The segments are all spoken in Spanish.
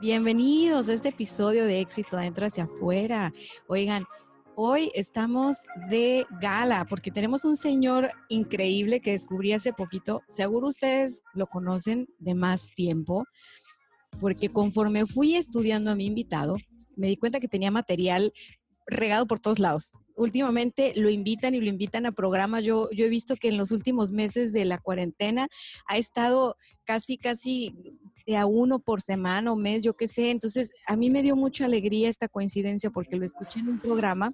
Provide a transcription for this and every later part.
Bienvenidos a este episodio de Éxito Adentro hacia afuera. Oigan, hoy estamos de gala porque tenemos un señor increíble que descubrí hace poquito. Seguro ustedes lo conocen de más tiempo, porque conforme fui estudiando a mi invitado, me di cuenta que tenía material regado por todos lados. Últimamente lo invitan y lo invitan a programas. Yo, yo he visto que en los últimos meses de la cuarentena ha estado casi, casi a uno por semana o mes, yo qué sé. Entonces, a mí me dio mucha alegría esta coincidencia porque lo escuché en un programa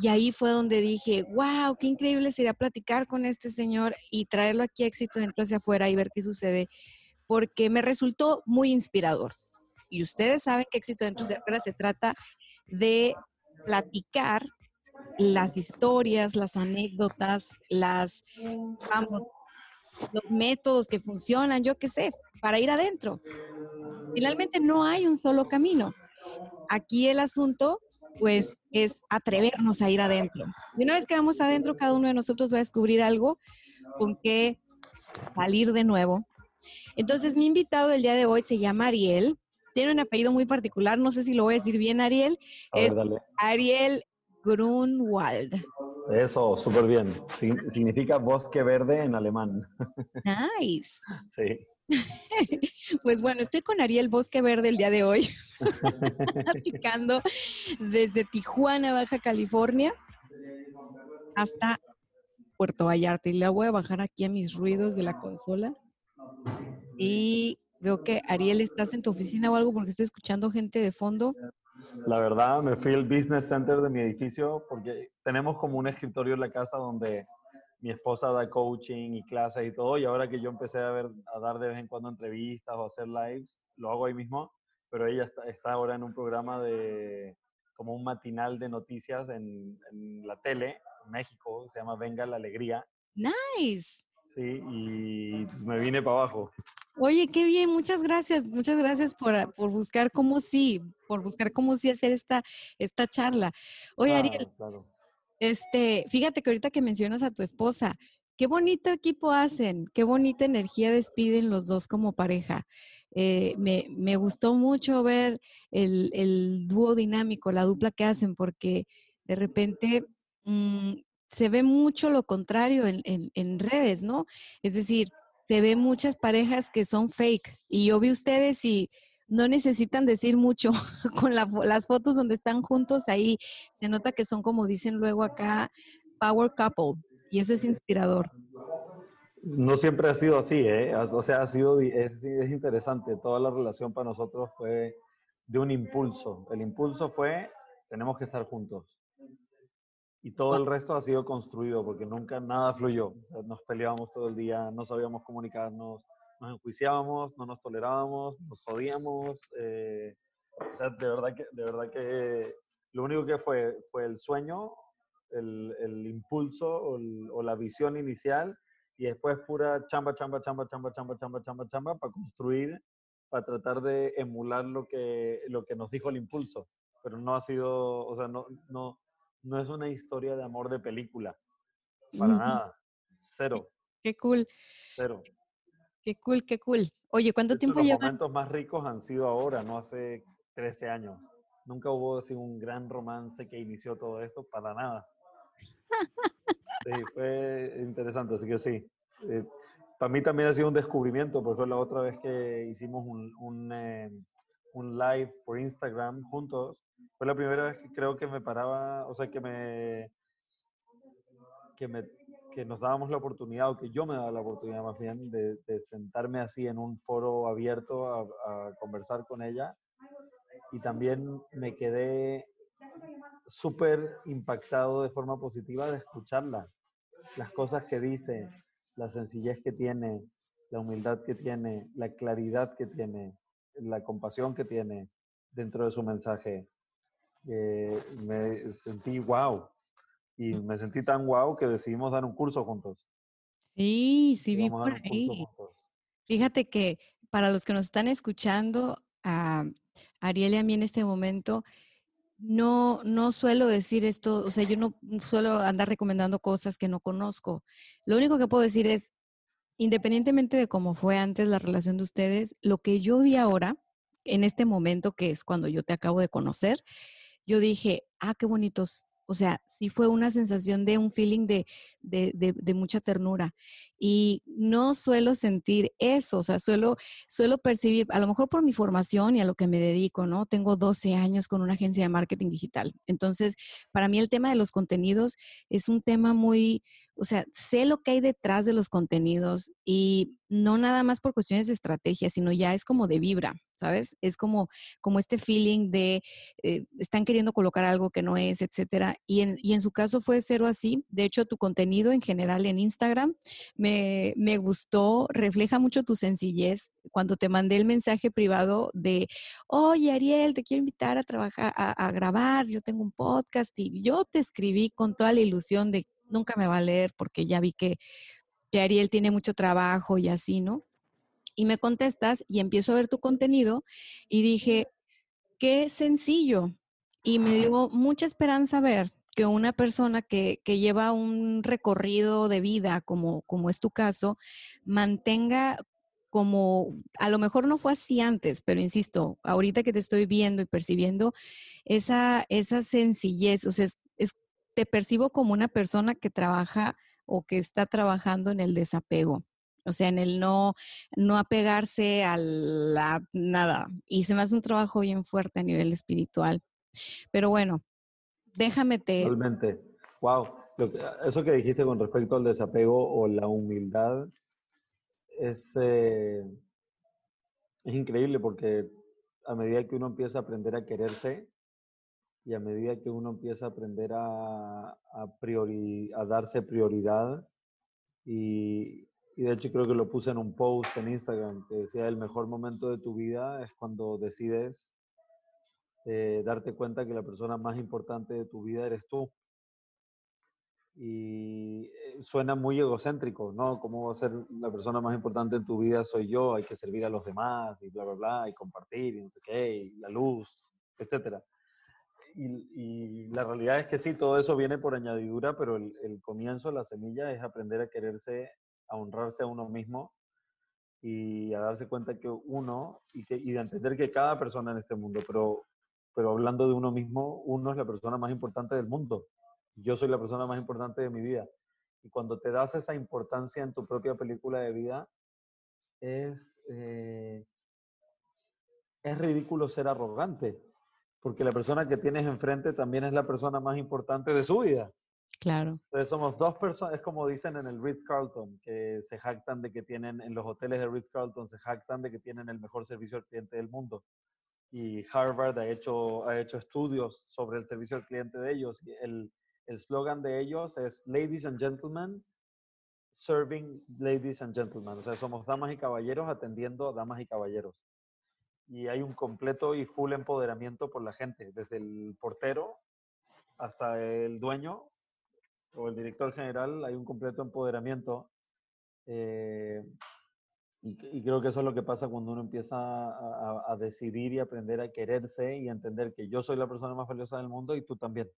y ahí fue donde dije, wow, qué increíble sería platicar con este señor y traerlo aquí a éxito dentro hacia afuera y ver qué sucede, porque me resultó muy inspirador. Y ustedes saben que éxito dentro hacia afuera se trata de platicar las historias, las anécdotas, las, vamos, los métodos que funcionan, yo qué sé, para ir adentro. Finalmente no hay un solo camino. Aquí el asunto, pues, es atrevernos a ir adentro. Y una vez que vamos adentro, cada uno de nosotros va a descubrir algo con que salir de nuevo. Entonces, mi invitado del día de hoy se llama Ariel tiene un apellido muy particular, no sé si lo voy a decir bien, Ariel. es Ariel Grunwald. Eso, súper bien. significa bosque verde en alemán. Nice. Sí. Pues bueno, estoy con Ariel Bosque Verde el día de hoy, platicando desde Tijuana, Baja California, hasta Puerto Vallarta. Y le voy a bajar aquí a mis ruidos de la consola. Y Veo que Ariel, ¿estás en tu oficina o algo? Porque estoy escuchando gente de fondo. La verdad, me fui al business center de mi edificio porque tenemos como un escritorio en la casa donde mi esposa da coaching y clases y todo. Y ahora que yo empecé a, ver, a dar de vez en cuando entrevistas o hacer lives, lo hago ahí mismo. Pero ella está, ahora en un programa de como un matinal de noticias en, en la tele, en México, se llama Venga la Alegría. Nice. Sí, y pues me vine para abajo. Oye, qué bien, muchas gracias, muchas gracias por, ah, por, buscar cómo sí, por buscar cómo sí hacer esta, esta charla. Oye, Ariel, este, fíjate que ahorita que mencionas a tu esposa, qué bonito equipo hacen, qué bonita energía despiden los dos como pareja. Eh, me, me, gustó mucho ver el, el, dúo dinámico, la dupla que hacen, porque de repente mm, se ve mucho lo contrario en, en, redes, ¿no? Es decir, se ve muchas parejas que son fake. Y yo vi ustedes y no necesitan decir mucho con las fotos donde están juntos ahí. Se nota que son, como dicen luego acá, power couple. Y eso es inspirador. No siempre ha sido así, ¿eh? O sea, ha sido, es interesante. Toda la relación para nosotros fue de un impulso. El impulso fue, tenemos que estar juntos y todo el resto ha sido construido porque nunca nada fluyó. nos peleábamos todo el día, no sabíamos comunicarnos, nos enjuiciábamos, no nos tolerábamos, nos jodíamos. Eh, o sea, de verdad que, de verdad que lo único que fue fue el sueño, el, el impulso o, o, la visión inicial y después pura chamba, chamba, chamba, chamba, chamba, chamba, chamba, chamba para construir, para tratar de emular lo que, lo que nos dijo el impulso. Pero no ha sido, o sea, no, no, no es una historia de amor de película. Para nada. Cero. Qué cool. Cero. Qué cool, qué cool. Oye, ¿cuánto tiempo llevan? Los momentos más ricos han sido ahora, no hace 13 años. Nunca hubo así un gran romance que inició todo esto, para nada. Sí, fue interesante, así que sí. Eh, para mí también ha sido un descubrimiento, porque fue la otra vez que hicimos un, un, eh, un live por Instagram juntos fue la primera vez que creo que me paraba, o sea, que me, que me, que nos dábamos la oportunidad, o que yo me daba la oportunidad más bien, de, de sentarme así en un foro abierto a, a, conversar con ella. Y también me quedé súper impactado de forma positiva de escucharla. las cosas que dice, la sencillez que tiene, la humildad que tiene, la claridad que tiene, la compasión que tiene dentro de su mensaje, eh, me sentí wow. Y me sentí tan wow que decidimos dar un curso juntos. Sí, sí, vi por ahí. Fíjate que para los que nos están escuchando, a Ariel y a mí en este momento, no, no suelo decir esto, o sea, yo no suelo andar recomendando cosas que no conozco. Lo único que puedo decir es, independientemente de cómo fue antes la relación de ustedes, lo que yo vi ahora, en este momento, que es cuando yo te acabo de conocer, yo dije, ah, qué bonitos. O sea, sí fue una sensación de un feeling de, de, de, mucha ternura. Y no suelo sentir eso, o sea, suelo, suelo percibir, a lo mejor por mi formación y a lo que me dedico, ¿no? Tengo 12 años con una agencia de marketing digital. Entonces, para mí el tema de los contenidos es un tema muy, o sea, sé lo que hay detrás de los contenidos y no nada más por cuestiones de estrategia, sino ya es como de vibra, ¿sabes? Es como, como este feeling de eh, están queriendo colocar algo que no es, etcétera. Y en, y en su caso fue cero así. De hecho, tu contenido en general en Instagram me, me gustó, refleja mucho tu sencillez. Cuando te mandé el mensaje privado de, oye, Ariel, te quiero invitar a trabajar, a, a grabar, yo tengo un podcast y yo te escribí con toda la ilusión de nunca me va a leer porque ya vi que, que Ariel tiene mucho trabajo y así, ¿no? Y me contestas y empiezo a ver tu contenido y dije, qué sencillo. Y me dio mucha esperanza ver que una persona que, que, lleva un recorrido de vida, como, como es tu caso, mantenga como, a lo mejor no fue así antes, pero insisto, ahorita que te estoy viendo y percibiendo, esa, esa sencillez, o sea, es, es te percibo como una persona que trabaja o que está trabajando en el desapego. O sea, en el no, no apegarse a la nada. Y se me hace un trabajo bien fuerte a nivel espiritual. Pero bueno, déjame te. Totalmente. Wow. eso que dijiste con respecto al desapego o la humildad es, eh, es increíble porque a medida que uno empieza a aprender a quererse, y a medida que uno empieza a aprender a, a, priori, a darse prioridad, y, y, de hecho creo que lo puse en un post en Instagram, que decía el mejor momento de tu vida es cuando decides eh, darte cuenta que la persona más importante de tu vida eres tú. Y eh, suena muy egocéntrico, ¿no? ¿Cómo va a ser la persona más importante en tu vida? Soy yo, hay que servir a los demás y bla, bla, bla, y compartir y no sé qué, la luz, etcétera y, la realidad es que sí, todo eso viene por añadidura, pero el, comienzo, la semilla, es aprender a quererse, a honrarse a uno mismo y a darse cuenta que uno, y, que, y de entender que cada persona en este mundo, pero, pero hablando de uno mismo, uno es la persona más importante del mundo. Yo soy la persona más importante de mi vida. Y cuando te das esa importancia en tu propia película de vida, es, eh, es ridículo ser arrogante porque la persona que tienes enfrente también es la persona más importante de su vida. Claro. Entonces somos dos personas, es como dicen en el Ritz Carlton, que se jactan de que tienen, en los hoteles de Ritz Carlton, se jactan de que tienen el mejor servicio al cliente del mundo. Y Harvard ha hecho, ha hecho estudios sobre el servicio al cliente de ellos. el slogan de ellos es Ladies and Gentlemen, serving ladies and gentlemen. O sea, somos damas y caballeros atendiendo a damas y caballeros y hay un completo y full empoderamiento por la gente, desde el portero hasta el dueño o el director general, hay un completo empoderamiento. Eh, y, creo que eso es lo que pasa cuando uno empieza a, a, decidir y aprender a quererse y a entender que yo soy la persona más valiosa del mundo y tú también.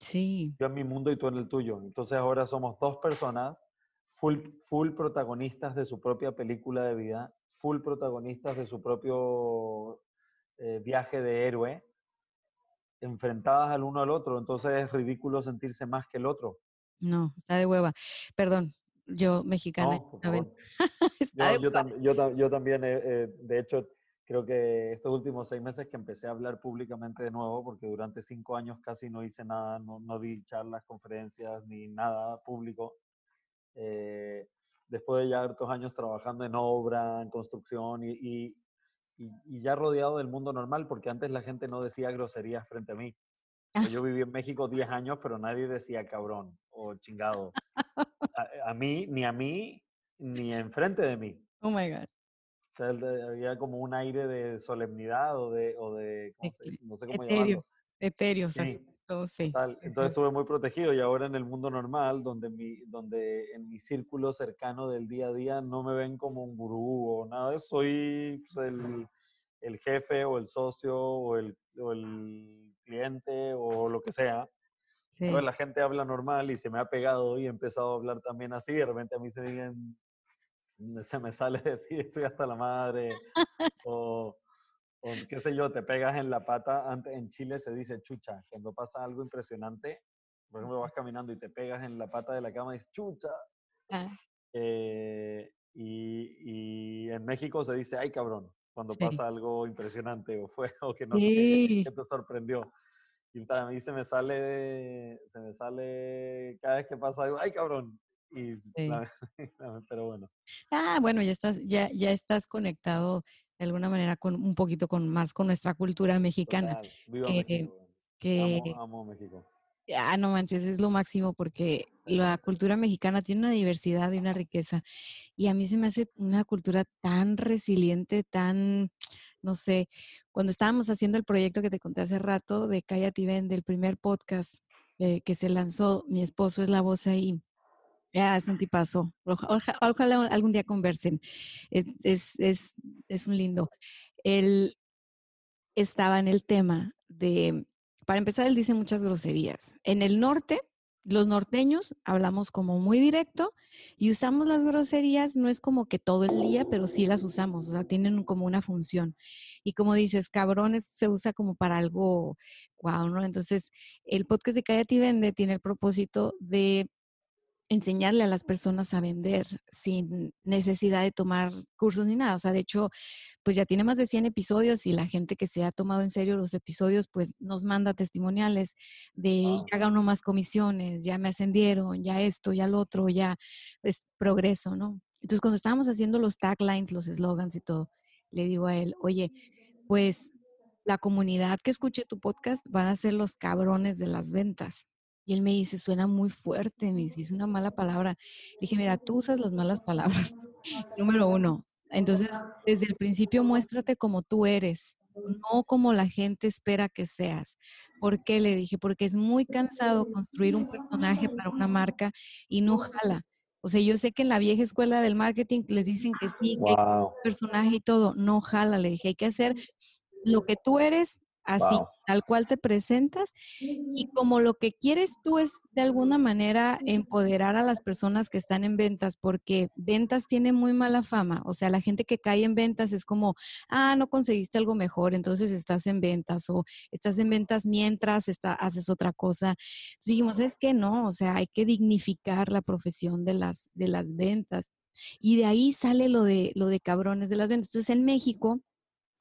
Sí. Yo en mi mundo y tú en el tuyo. Entonces ahora somos dos personas full, full protagonistas de su propia película de vida full protagonistas de su propio eh, viaje de héroe, enfrentadas al uno al otro. Entonces es ridículo sentirse más que el otro. No, está de hueva. Perdón, yo mexicana. yo, también, eh, eh, de hecho, creo que estos últimos seis meses que empecé a hablar públicamente de nuevo, porque durante cinco años casi no hice nada, no, no di charlas, conferencias, ni nada público. Eh, después de ya hartos años trabajando en obra, en construcción y, y, y, ya rodeado del mundo normal, porque antes la gente no decía groserías frente a mí. Yo viví en México 10 años, pero nadie decía cabrón, o chingado. A, a mí, ni a mí, ni enfrente de mí. Oh my God. O sea, había como un aire de solemnidad o de, o de ¿cómo se dice? no sé cómo Etéreo, llamarlo. etéreos, Sí. así, sí. Tal. Entonces estuve muy protegido y ahora en el mundo normal, donde, mi, donde en mi círculo cercano del día a día no me ven como un gurú o nada soy pues, el, el jefe o el socio o el, o el cliente o lo que sea. Sí. Entonces la gente habla normal y se me ha pegado y he empezado a hablar también así. De repente a mí se, digan, se me sale decir estoy hasta la madre o, o qué sé yo, te pegas en la pata. Antes, en Chile se dice chucha. Cuando pasa algo impresionante, por ejemplo, vas caminando y te pegas en la pata de la cama y dices chucha. Ah, Eh, y, y en México se dice ay cabrón, cuando Sí. pasa algo impresionante o fue o que no Sí. que te sorprendió. Y a mí se me sale, se me sale cada vez que pasa algo, ay cabrón. Y Sí. pero bueno, Ah, bueno, ya estás, ya, ya estás conectado de alguna manera con un poquito con más con nuestra cultura mexicana. total, viva que- México. Que, Amo, amo México. ah, no manches, es lo máximo porque la cultura mexicana tiene una diversidad y una riqueza. Y a mí se me hace una cultura tan resiliente, tan, no sé, cuando estábamos haciendo el proyecto que te conté hace rato de Cállate y Ven, del primer podcast eh, que se lanzó, mi esposo es la voz ahí. Ya, es un tipazo. Oja- oja- Ojalá, algún día conversen. Es, es, es, es un lindo. Él estaba en el tema de, para empezar, él dice muchas groserías. En el norte, los norteños hablamos como muy directo y usamos las groserías, no es como que todo el día, pero sí las usamos, o sea, tienen como una función. Y como dices, cabrones se usa como para algo, wow, ¿no? Entonces, el podcast de Cállate y Vende tiene el propósito de enseñarle a las personas a vender sin necesidad de tomar cursos ni nada. O sea, de hecho, pues ya tiene más de 100 episodios y la gente que se ha tomado en serio los episodios, pues nos manda testimoniales de Wow. ya ganó más comisiones, ya me ascendieron, ya esto, ya lo otro, ya es progreso, ¿no? Entonces, cuando estábamos haciendo los taglines, los slogans y todo, le digo a él, oye, pues la comunidad que escuche tu podcast van a ser los cabrones de las ventas. Y él me dice, suena muy fuerte, me dice, es una mala palabra. Le dije, mira, tú usas las malas palabras. Número uno. Entonces, desde el principio muéstrate como tú eres, no como la gente espera que seas. ¿Por qué? Le dije, porque es muy cansado construir un personaje para una marca y no jala. O sea, yo sé que en la vieja escuela del marketing les dicen que sí, que hay Wow. personaje y todo, no jala, le dije, hay que hacer lo que tú eres así, Wow. tal cual te presentas y como lo que quieres tú es de alguna manera empoderar a las personas que están en ventas, porque ventas tiene muy mala fama, o sea, la gente que cae en ventas es como, ah, no conseguiste algo mejor, entonces estás en ventas o estás en ventas mientras está, haces otra cosa. Entonces dijimos, es que no, o sea, hay que dignificar la profesión de las, de las ventas. Y de ahí sale lo de, lo de cabrones de las ventas. Entonces en México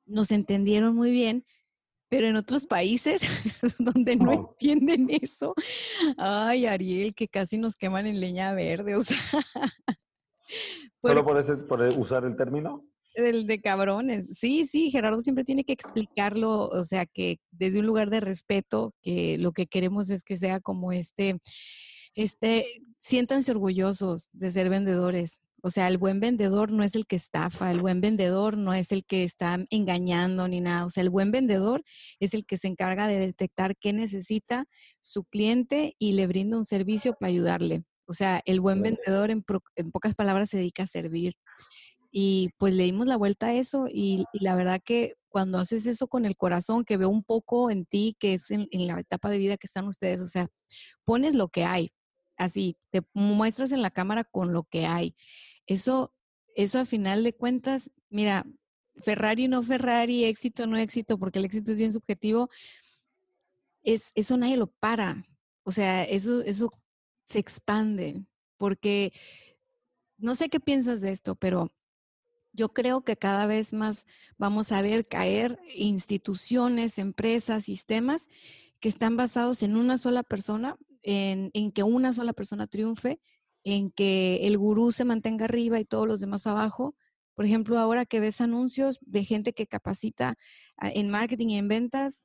nos entendieron muy bien, pero en otros países donde no entienden eso, ay, Ariel, que casi nos queman en leña verde, o sea, ¿Solo por ese, por el- usar el término? el de cabrones. Sí, sí, Gerardo siempre tiene que explicarlo, o sea, que desde un lugar de respeto, que lo que queremos es que sea como este, este, siéntanse orgullosos de ser vendedores. O sea, el buen vendedor no es el que estafa, el buen vendedor no es el que está engañando ni nada. O sea, el buen vendedor es el que se encarga de detectar qué necesita su cliente y le brinda un servicio para ayudarle. O sea, el buen vendedor, en, pro- en pocas palabras, se dedica a servir. Y pues le dimos la vuelta a eso y, y la verdad que cuando haces eso con el corazón, que veo un poco en ti, que es en, en la etapa de vida que están ustedes, o sea, pones lo que hay, así, te muestras en la cámara con lo que hay. Eso, eso al final de cuentas, mira, Ferrari no Ferrari, éxito no éxito, porque el éxito es bien subjetivo, es, eso nadie lo para. O sea, eso, eso se expande, porque no sé qué piensas de esto, pero yo creo que cada vez más vamos a ver caer instituciones, empresas, sistemas que están basados en una sola persona, en, en que una sola persona triunfe, en que el gurú se mantenga arriba y todos los demás abajo. Por ejemplo, ahora que ves anuncios de gente que capacita ah, en marketing y en ventas,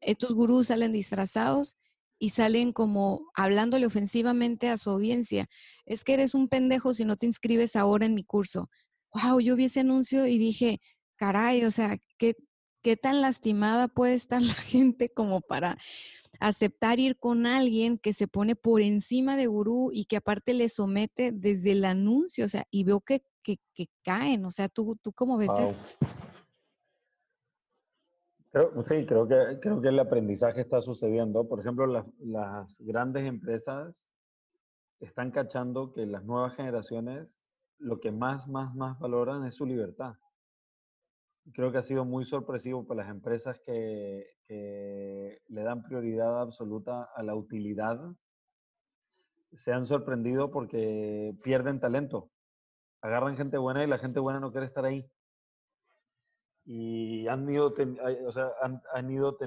estos gurús salen disfrazados y salen como hablándole ofensivamente a su audiencia. Es que eres un pendejo si no te inscribes ahora en mi curso. Wow, yo vi ese anuncio y dije, caray, o sea, ¿qué, qué tan lastimada puede estar la gente como para aceptar ir con alguien que se pone por encima de gurú y que aparte le somete desde el anuncio, o sea, y veo que, que, caen, o sea, ¿tú, tú cómo ves? sí, creo que, creo que el aprendizaje está sucediendo. Por ejemplo, las, las grandes empresas están cachando que las nuevas generaciones lo que más, más, más valoran es su libertad. Creo que ha sido muy sorpresivo para las empresas que, que le dan prioridad absoluta a la utilidad. Se han sorprendido porque pierden talento. Agarran gente buena y la gente buena no quiere estar ahí y han ido, o sea, han, ido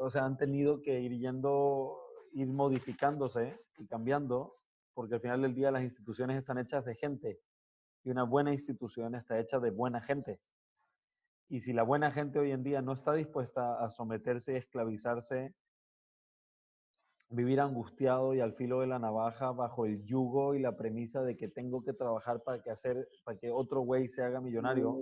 o sea, han tenido que ir yendo, ir modificándose y cambiando, porque al final del día las instituciones están hechas de gente y una buena institución está hecha de buena gente. Y si la buena gente hoy en día no está dispuesta a someterse y esclavizarse, vivir angustiado y al filo de la navaja bajo el yugo y la premisa de que tengo que trabajar para que, hacer, para que otro güey se haga millonario,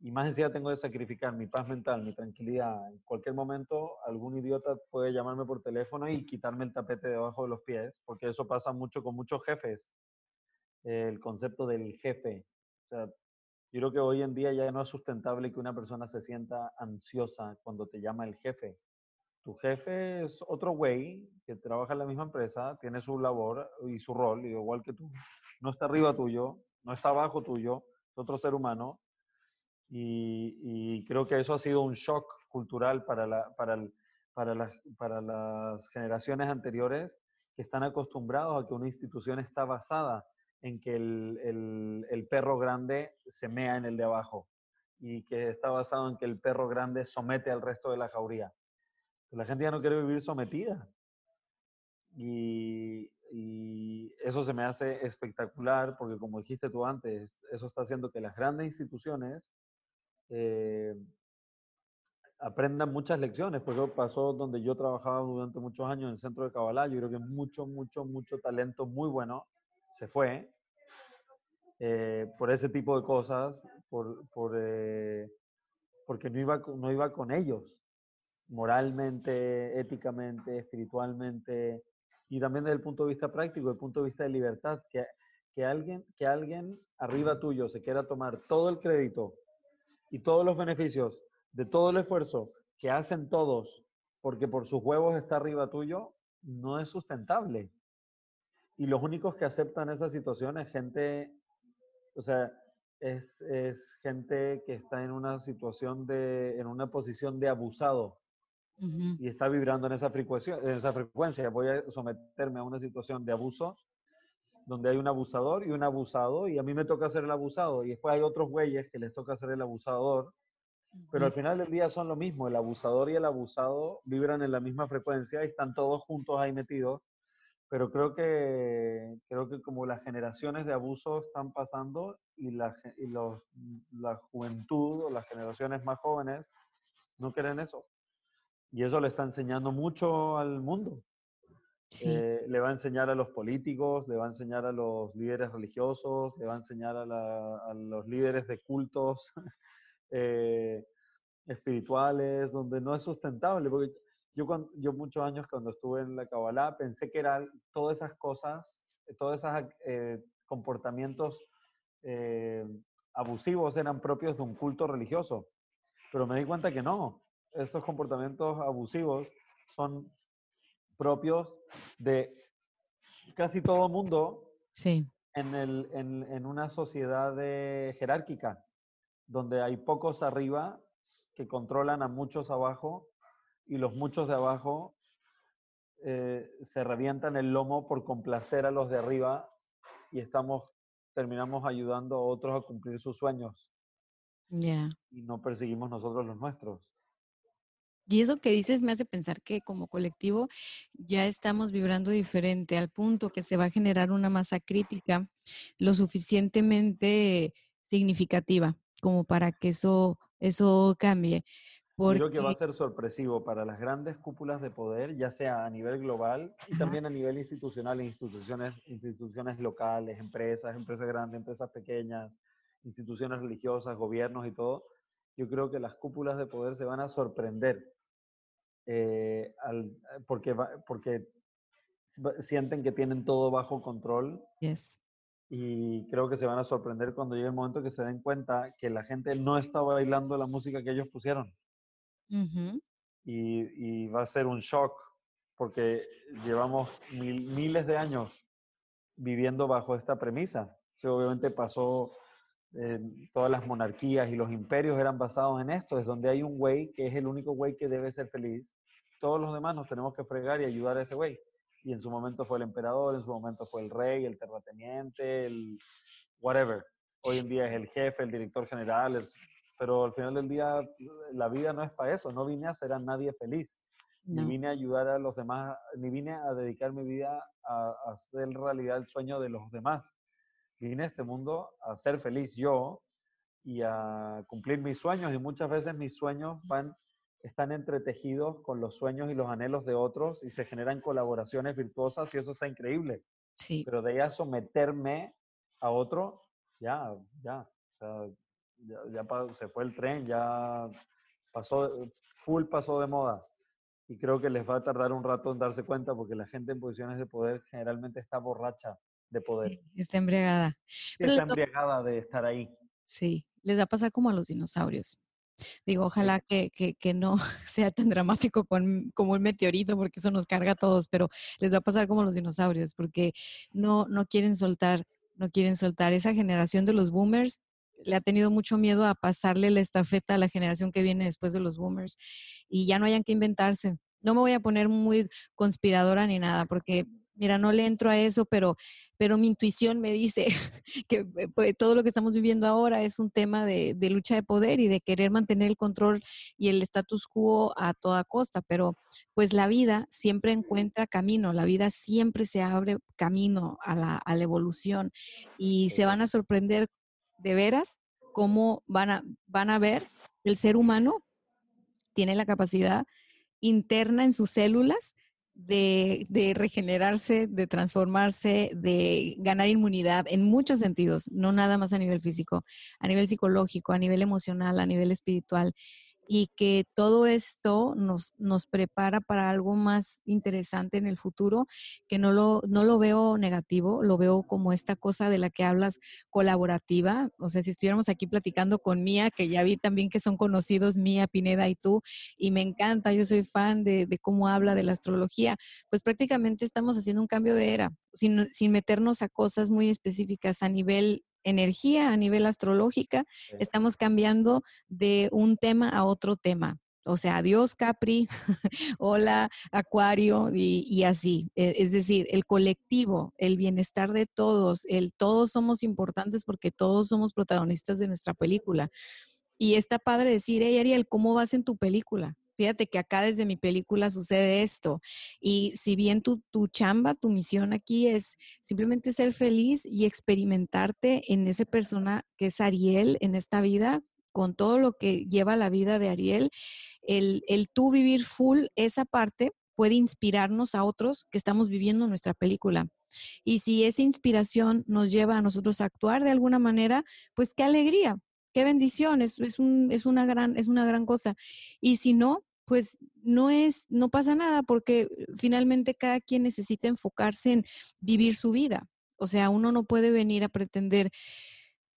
y más encima tengo que sacrificar mi paz mental, mi tranquilidad. En cualquier momento algún idiota puede llamarme por teléfono y quitarme el tapete debajo de los pies, porque eso pasa mucho con muchos jefes. El concepto del jefe. O sea, yo creo que hoy en día ya no es sustentable que una persona se sienta ansiosa cuando te llama el jefe. Tu jefe es otro güey que trabaja en la misma empresa, tiene su labor y su rol, igual que tú. No está arriba tuyo, no está abajo tuyo, es otro ser humano y, creo que eso ha sido un shock cultural para, la, para, para, las, para las generaciones anteriores que están acostumbrados a que una institución está basada en que el, el, perro grande se mea en el de abajo y que está basado en que el perro grande somete al resto de la jauría. La gente ya no quiere vivir sometida. Y, y, eso se me hace espectacular porque como dijiste tú antes, eso está haciendo que las grandes instituciones eh, aprendan muchas lecciones, porque pasó donde yo trabajaba durante muchos años en el centro de Cabalá, yo creo que mucho, mucho, mucho talento muy bueno se fue eh, por ese tipo de cosas, por, por eh, porque no iba, no iba con ellos, moralmente, éticamente, espiritualmente, y también desde el punto de vista práctico, desde el punto de vista de libertad, que, que, alguien, que alguien arriba tuyo se quiera tomar todo el crédito y todos los beneficios de todo el esfuerzo que hacen todos porque por sus huevos está arriba tuyo, no es sustentable. Y los únicos que aceptan esa situación es gente, o sea, es, es gente que está en una situación de, en una posición de abusado y está vibrando en esa, frecuencia, en esa frecuencia. Voy a someterme a una situación de abuso donde hay un abusador y un abusado, y a mí me toca ser el abusado, y después hay otros güeyes que les toca ser el abusador, pero al final del día son lo mismo, el abusador y el abusado vibran en la misma frecuencia y están todos juntos ahí metidos, pero creo que, creo que como las generaciones de abuso están pasando y, la, y los, la juventud o las generaciones más jóvenes no quieren eso. Y eso le está enseñando mucho al mundo. Eh, le va a enseñar a los políticos, le va a enseñar a los líderes religiosos, le va a enseñar a, los líderes de cultos eh, espirituales, donde no es sustentable. Porque yo, cuando, yo muchos años cuando estuve en la Kabbalah pensé que eran todas esas cosas, todos esos eh, comportamientos abusivos eran propios de un culto religioso. Pero me di cuenta que no, esos comportamientos abusivos son propios de casi todo mundo sí. en, el, en, en una sociedad jerárquica, donde hay pocos arriba que controlan a muchos abajo y los muchos de abajo eh, se revientan el lomo por complacer a los de arriba y estamos terminamos ayudando a otros a cumplir sus sueños. ya Y no perseguimos nosotros los nuestros. Y eso que dices me hace pensar que como colectivo ya estamos vibrando diferente al punto que se va a generar una masa crítica lo suficientemente significativa como para que eso, eso cambie. Creo que va a ser sorpresivo para las grandes cúpulas de poder, ya sea a nivel global y también a nivel institucional, instituciones, instituciones locales, empresas, empresas grandes, empresas pequeñas, instituciones religiosas, gobiernos y todo. Yo creo que las cúpulas de poder se van a sorprender eh, al, porque, porque sienten que tienen todo bajo control. Yes. Y creo que se van a sorprender cuando llegue el momento que se den cuenta que la gente no está bailando la música que ellos pusieron y, va a ser un shock porque llevamos miles de años viviendo bajo esta premisa. que obviamente pasó, eh, todas las monarquías y los imperios eran basados en esto, es donde hay un güey que es el único güey que debe ser feliz. Todos los demás nos tenemos que fregar y ayudar a ese güey. Y en su momento fue el emperador, en su momento fue el rey, el terrateniente, el whatever. Hoy en día es el jefe, el director general, pero al final del día la vida no es para eso, no vine a hacer a nadie feliz, ni vine a ayudar a los demás, ni vine a dedicar mi vida a, hacer realidad el sueño de los demás. Vine a este mundo a ser feliz yo y a cumplir mis sueños y muchas veces mis sueños van están entretejidos con los sueños y los anhelos de otros y se generan colaboraciones virtuosas y eso está increíble. Sí. Pero de ahí a someterme a otro, ya, ya. O sea, ya, se fue el tren, ya pasó, full pasó de moda. Y creo que les va a tardar un rato en darse cuenta porque la gente en posiciones de poder generalmente está borracha de poder. Está embriagada. está embriagada de estar ahí. Sí, les va a pasar como a los dinosaurios. Digo, ojalá que, que, no sea tan dramático con, como un meteorito, porque eso nos carga a todos, pero les va a pasar como a los dinosaurios, porque no, no quieren soltar, no quieren soltar. Esa generación de los boomers le ha tenido mucho miedo a pasarle la estafeta a la generación que viene después de los boomers y ya no hayan que inventarse. No me voy a poner muy conspiradora ni nada, porque mira, no le entro a eso, pero, pero mi intuición me dice que eh, pues, todo lo que estamos viviendo ahora es un tema de, de, lucha de poder y de querer mantener el control y el status quo a toda costa, pero pues la vida siempre encuentra camino, la vida siempre se abre camino a la, a la evolución y se van a sorprender de veras cómo van a, van a ver el ser humano tiene la capacidad interna en sus células de, de, regenerarse, de transformarse, de ganar inmunidad en muchos sentidos, no nada más a nivel físico, a nivel psicológico, a nivel emocional, a nivel espiritual y que todo esto nos, nos prepara para algo más interesante en el futuro, que no lo, no lo veo negativo, lo veo como esta cosa de la que hablas colaborativa. O sea, si estuviéramos aquí platicando con Mía, que ya vi también que son conocidos Mía, Pineda y tú, y me encanta, yo soy fan de, de cómo habla de la astrología, pues prácticamente estamos haciendo un cambio de era, sin, sin meternos a cosas muy específicas a nivel energía a nivel astrológica, estamos cambiando de un tema a otro tema. O sea, Dios Capri, hola Acuario y, así. E, es decir, el colectivo, el bienestar de todos, el todos somos importantes porque todos somos protagonistas de nuestra película. Y está padre decir, hey Ariel, ¿cómo vas en tu película? Fíjate que acá desde mi película sucede esto. Y si bien tu, tu chamba, tu misión aquí es simplemente ser feliz y experimentarte en esa persona que es Ariel en esta vida, con todo lo que lleva la vida de Ariel, el, el tú vivir full esa parte puede inspirarnos a otros que estamos viviendo nuestra película. Y si esa inspiración nos lleva a nosotros a actuar de alguna manera, pues qué alegría, qué bendición, es, es, un, es, una, gran, es una gran cosa. Y si no, pues no es, no pasa nada porque finalmente cada quien necesita enfocarse en vivir su vida. O sea, uno no puede venir a pretender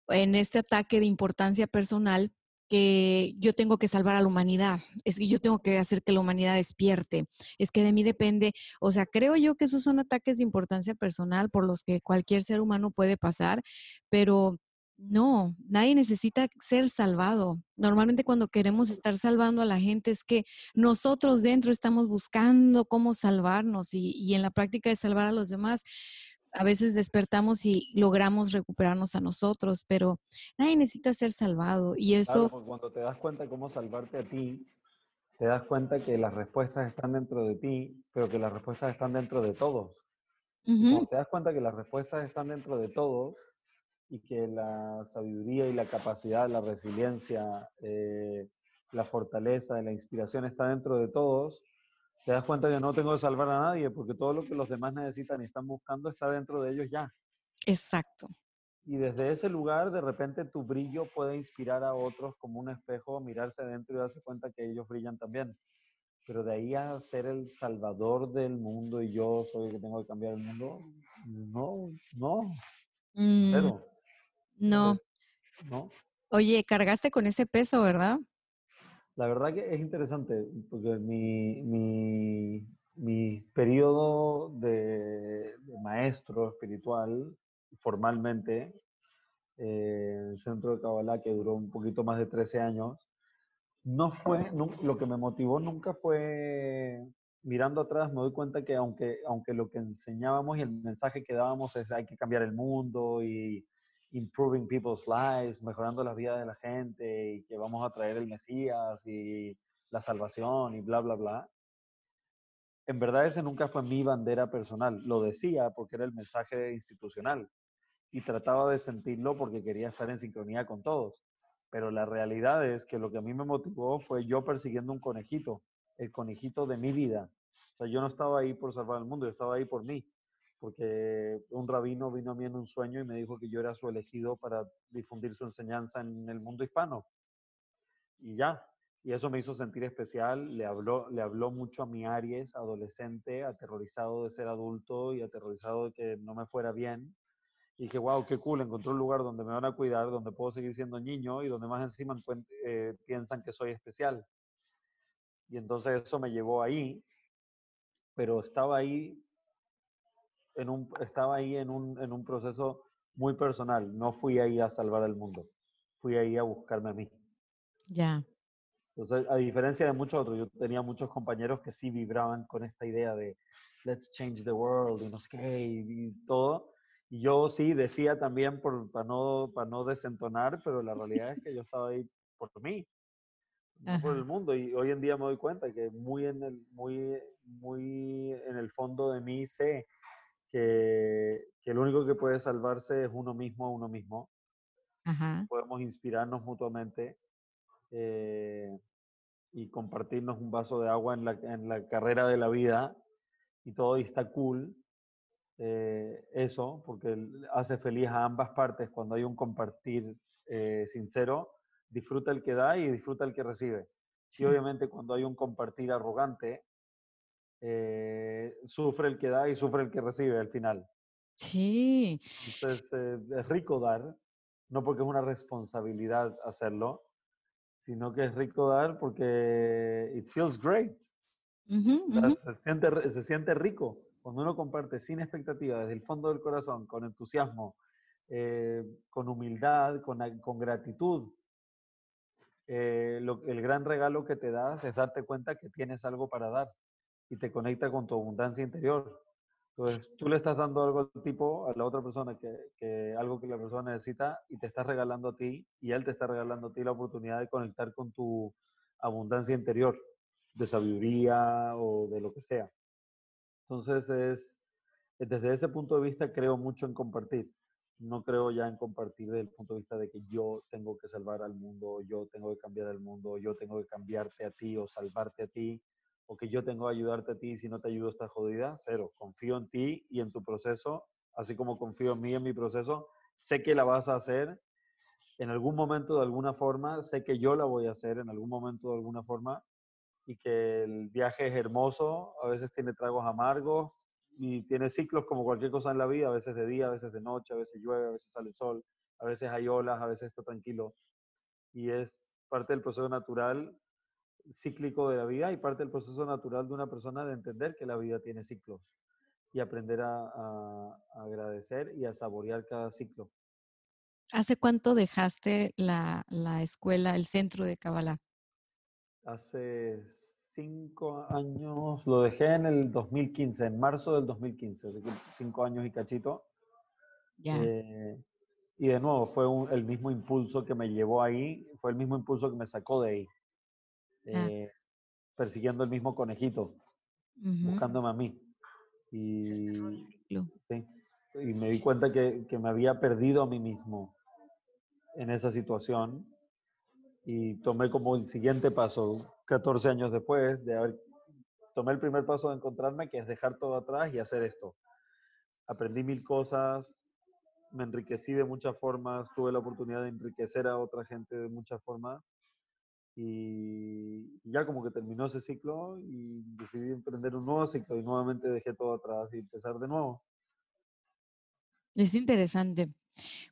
en este ataque de importancia personal que yo tengo que salvar a la humanidad, es que yo tengo que hacer que la humanidad despierte, es que de mí depende, o sea, creo yo que esos son ataques de importancia personal por los que cualquier ser humano puede pasar, pero no, nadie necesita ser salvado. Normalmente cuando queremos estar salvando a la gente es que nosotros dentro estamos buscando cómo salvarnos y, en la práctica de salvar a los demás, a veces despertamos y logramos recuperarnos a nosotros, pero nadie necesita ser salvado. Y eso... cuando te das cuenta cómo salvarte a ti, te das cuenta que las respuestas están dentro de ti, pero que las respuestas están dentro de todos. Cuando te das cuenta que las respuestas están dentro de todos, y que la sabiduría y la capacidad, la resiliencia, eh, la fortaleza, la inspiración está dentro de todos, te das cuenta que no tengo que salvar a nadie porque todo lo que los demás necesitan y están buscando está dentro de ellos ya. Exacto. Y desde ese lugar, de repente, tu brillo puede inspirar a otros como un espejo, mirarse adentro y darse cuenta que ellos brillan también. Pero de ahí a ser el salvador del mundo y yo soy el que tengo que cambiar el mundo, no, no, Mm, pero, no. no. Oye, cargaste con ese peso, ¿verdad? La verdad que es interesante, porque mi, mi, mi periodo de, de maestro espiritual, formalmente, eh, en el centro de Kabbalah, que duró un poquito más de 13 años, no fue, lo que me motivó nunca fue, mirando atrás, me doy cuenta que aunque, aunque lo que enseñábamos y el mensaje que dábamos es hay que cambiar el mundo y improving people's lives, mejorando las vidas de la gente y que vamos a traer el Mesías y la salvación y bla, bla, bla. En verdad ese nunca fue mi bandera personal. Lo decía porque era el mensaje institucional y trataba de sentirlo porque quería estar en sincronía con todos. Pero la realidad es que lo que a mí me motivó fue yo persiguiendo un conejito, el conejito de mi vida. O sea, yo no estaba ahí por salvar el mundo, yo estaba ahí por mí, porque un rabino vino a mí en un sueño y me dijo que yo era su elegido para difundir su enseñanza en el mundo hispano. Y ya, y eso me hizo sentir especial, le habló, le habló mucho a mi Aries, adolescente, aterrorizado de ser adulto y aterrorizado de que no me fuera bien. Y dije, wow, qué cool, encontré un lugar donde me van a cuidar, donde puedo seguir siendo niño y donde más encima eh, piensan que soy especial. Y entonces eso me llevó ahí, pero estaba ahí en un, estaba ahí en un, en un proceso muy personal. No fui ahí a salvar al mundo, fui ahí a buscarme a mí. Ya. Entonces, a diferencia de muchos otros, yo tenía muchos compañeros que sí vibraban con esta idea de let's change the world y no sé qué y, y todo. Y yo sí decía también por, para, no, para no desentonar, pero la realidad es que yo estaba ahí por mí, no por el mundo. Y hoy en día me doy cuenta que muy en el, muy, muy en el fondo de mí sé que, que el único que puede salvarse es uno mismo a uno mismo. Ajá. Podemos inspirarnos mutuamente. eh, y compartirnos un vaso de agua en la, en la carrera de la vida y todo y está cool eh, eso, porque hace feliz a ambas partes cuando hay un compartir eh, sincero, disfruta el que da y disfruta el que recibe. Sí. Y obviamente cuando hay un compartir arrogante, eh, sufre el que da y sufre el que recibe al final. Sí. Entonces eh, es rico dar, no porque es una responsabilidad hacerlo, sino que es rico dar porque it feels great. Ujú, O sea, ujú. se, siente, se siente rico cuando uno comparte sin expectativa, desde el fondo del corazón, con entusiasmo, eh, con humildad, con, con gratitud. Eh, lo- el gran regalo que te das es darte cuenta que tienes algo para dar y te conecta con tu abundancia interior. Entonces, tú le estás dando algo al tipo, a la otra persona, que, que algo que la persona necesita y te estás regalando a ti y él te está regalando a ti la oportunidad de conectar con tu abundancia interior, de sabiduría o de lo que sea. Entonces, es, desde ese punto de vista creo mucho en compartir. No creo ya en compartir desde el punto de vista de que yo tengo que salvar al mundo, yo tengo que cambiar el mundo, yo tengo que cambiarte a ti o salvarte a ti, o que yo tengo que ayudarte a ti y si no te ayudo está jodida. Cero. Confío en ti y en tu proceso, así como confío en mí en mi proceso. Sé que la vas a hacer en algún momento de alguna forma, sé que yo la voy a hacer en algún momento de alguna forma y que el viaje es hermoso, a veces tiene tragos amargos y tiene ciclos como cualquier cosa en la vida, a veces de día, a veces de noche, a veces llueve, a veces sale el sol, a veces hay olas, a veces está tranquilo. Y es parte del proceso natural cíclico de la vida y parte del proceso natural de una persona de entender que la vida tiene ciclos y aprender a, a- a agradecer y a saborear cada ciclo. ¿Hace cuánto dejaste la, la escuela, el centro de Kabbalah? Hace cinco años, lo dejé en el 2015, en marzo del 2015, así que cinco años y cachito. Ya. Eh, y de nuevo, fue un- el mismo impulso que me llevó ahí, fue el mismo impulso que me sacó de ahí. Ya. Eh, persiguiendo el mismo conejito, Ujú. buscándome a mí. Y, sí, y me di cuenta que, que me había perdido a mí mismo en esa situación y tomé como el siguiente paso, 14 años después de haber, tomé el primer paso de encontrarme, que es dejar todo atrás y hacer esto. Aprendí mil cosas, me enriquecí de muchas formas, tuve la oportunidad de enriquecer a otra gente de muchas formas y ya como que terminó ese ciclo y decidí emprender un nuevo ciclo y nuevamente dejé todo atrás y empezar de nuevo. Es interesante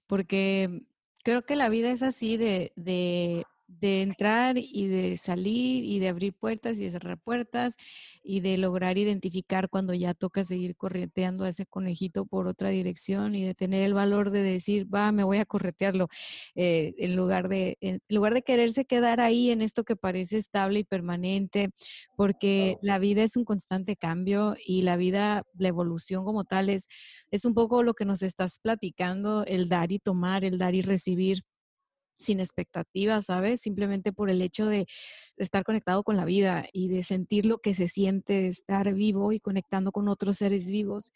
porque creo que la vida es así de, de de entrar y de salir y de abrir puertas y de cerrar puertas y de lograr identificar cuando ya toca seguir correteando a ese conejito por otra dirección y de tener el valor de decir, va, me voy a corretearlo, eh, en, lugar de, en lugar de quererse quedar ahí en esto que parece estable y permanente, porque la vida es un constante cambio y la vida, la evolución como tal es, es un poco lo que nos estás platicando, el dar y tomar, el dar y recibir sin expectativas, ¿sabes? Simplemente por el hecho de estar conectado con la vida y de sentir lo que se siente estar vivo y conectando con otros seres vivos.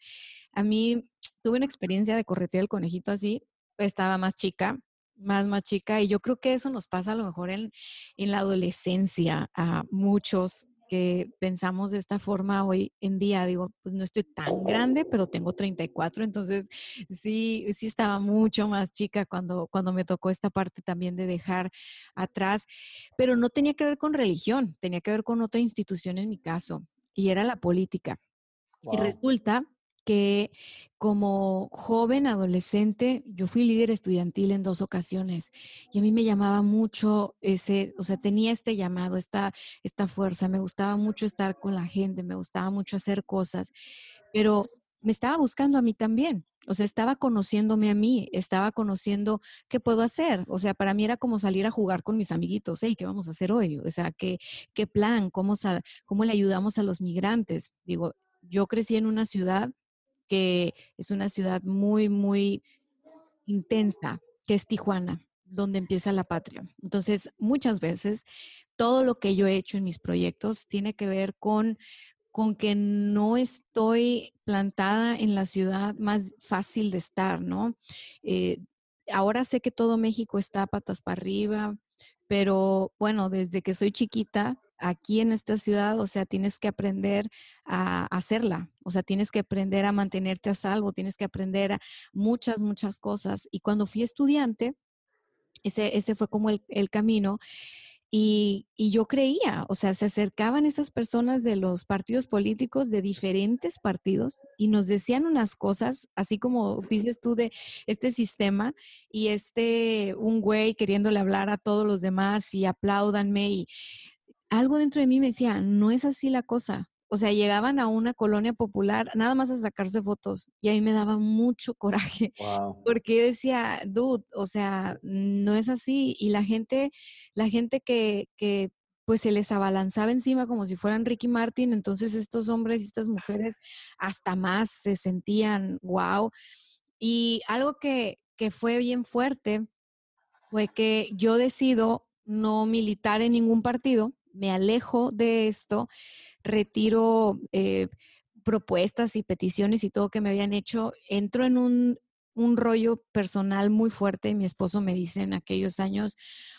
A mí tuve una experiencia de corretear el conejito así, estaba más chica, más, más chica, y yo creo que eso nos pasa a lo mejor en, en la adolescencia a muchos que pensamos de esta forma hoy en día. Digo, pues no estoy tan grande, pero tengo 34, entonces sí, sí estaba mucho más chica cuando, cuando me tocó esta parte también de dejar atrás, pero no tenía que ver con religión, tenía que ver con otra institución en mi caso, y era la política. Y resulta que como joven adolescente, yo fui líder estudiantil en dos ocasiones y a mí me llamaba mucho ese, o sea, tenía este llamado, esta, esta fuerza, me gustaba mucho estar con la gente, me gustaba mucho hacer cosas, pero me estaba buscando a mí también. O sea, estaba conociéndome a mí, estaba conociendo qué puedo hacer. O sea, para mí era como salir a jugar con mis amiguitos. Hey, ¿qué vamos a hacer hoy? O sea, ¿qué, qué plan? ¿Cómo, ¿Cómo le ayudamos a los migrantes? Digo, yo crecí en una ciudad que es una ciudad muy, muy intensa, que es Tijuana, donde empieza la patria. Entonces, muchas veces, todo lo que yo he hecho en mis proyectos tiene que ver con, con que no estoy plantada en la ciudad más fácil de estar, ¿no? Eh, ahora sé que todo México está patas para arriba, pero bueno, desde que soy chiquita aquí en esta ciudad, o sea, tienes que aprender a hacerla, o sea, tienes que aprender a mantenerte a salvo, tienes que aprender a muchas, muchas cosas. Y cuando fui estudiante, ese, ese fue como el, camino. Y, y, yo creía, o sea, se acercaban esas personas de los partidos políticos, de diferentes partidos, y nos decían unas cosas, así como dices tú de este sistema, y este, un güey queriéndole hablar a todos los demás y apláudanme, y algo dentro de mí me decía, no es así la cosa. O sea, llegaban a una colonia popular nada más a sacarse fotos y a mí me daba mucho coraje porque yo decía, dude, o sea, no es así y la gente, la gente que, que pues se les abalanzaba encima como si fueran Ricky Martin, entonces estos hombres y estas mujeres hasta más se sentían wow. Y algo que, que fue bien fuerte fue que yo decido no militar en ningún partido me alejo de esto, retiro eh, propuestas y peticiones y todo que me habían hecho, entro en un, un rollo personal muy fuerte. Mi esposo me dice en aquellos años,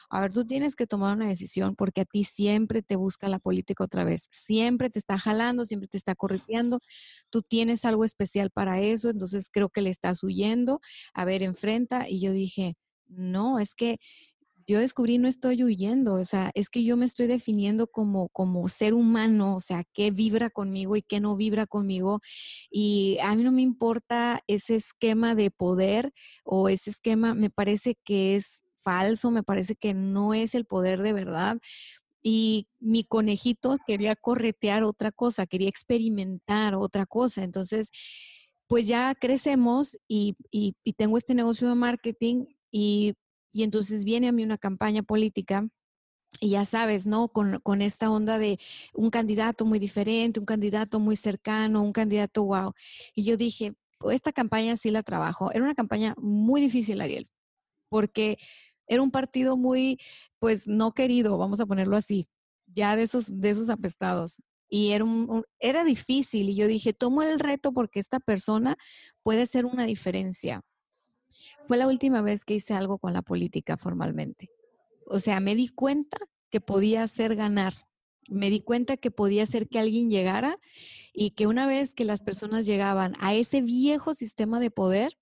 a ver, tú tienes que tomar una decisión porque a ti siempre te busca la política otra vez, siempre te está jalando, siempre te está corriendo, tú tienes algo especial para eso, entonces creo que le estás huyendo, a ver, enfrenta. Y yo dije, no, es que yo descubrí no estoy huyendo, o sea, es que yo me estoy definiendo como, como ser humano, o sea, qué vibra conmigo y qué no vibra conmigo. Y a mí no me importa ese esquema de poder o ese esquema, me parece que es falso, me parece que no es el poder de verdad. Y mi conejito quería corretear otra cosa, quería experimentar otra cosa. Entonces, pues ya crecemos y, y, y tengo este negocio de marketing y y entonces viene a mí una campaña política y ya sabes, ¿no? Con, con, esta onda de un candidato muy diferente, un candidato muy cercano, un candidato wow. Y yo dije, pues, esta campaña sí la trabajo. Era una campaña muy difícil, Ariel, porque era un partido muy, pues, no querido, vamos a ponerlo así, ya de esos, de esos apestados. Y era, un, era difícil y yo dije, tomo el reto porque esta persona puede ser una diferencia. Fue la última vez que hice algo con la política formalmente. O sea, me di cuenta que podía hacer ganar. Me di cuenta que podía hacer que alguien llegara y que una vez que las personas llegaban a ese viejo sistema de poder,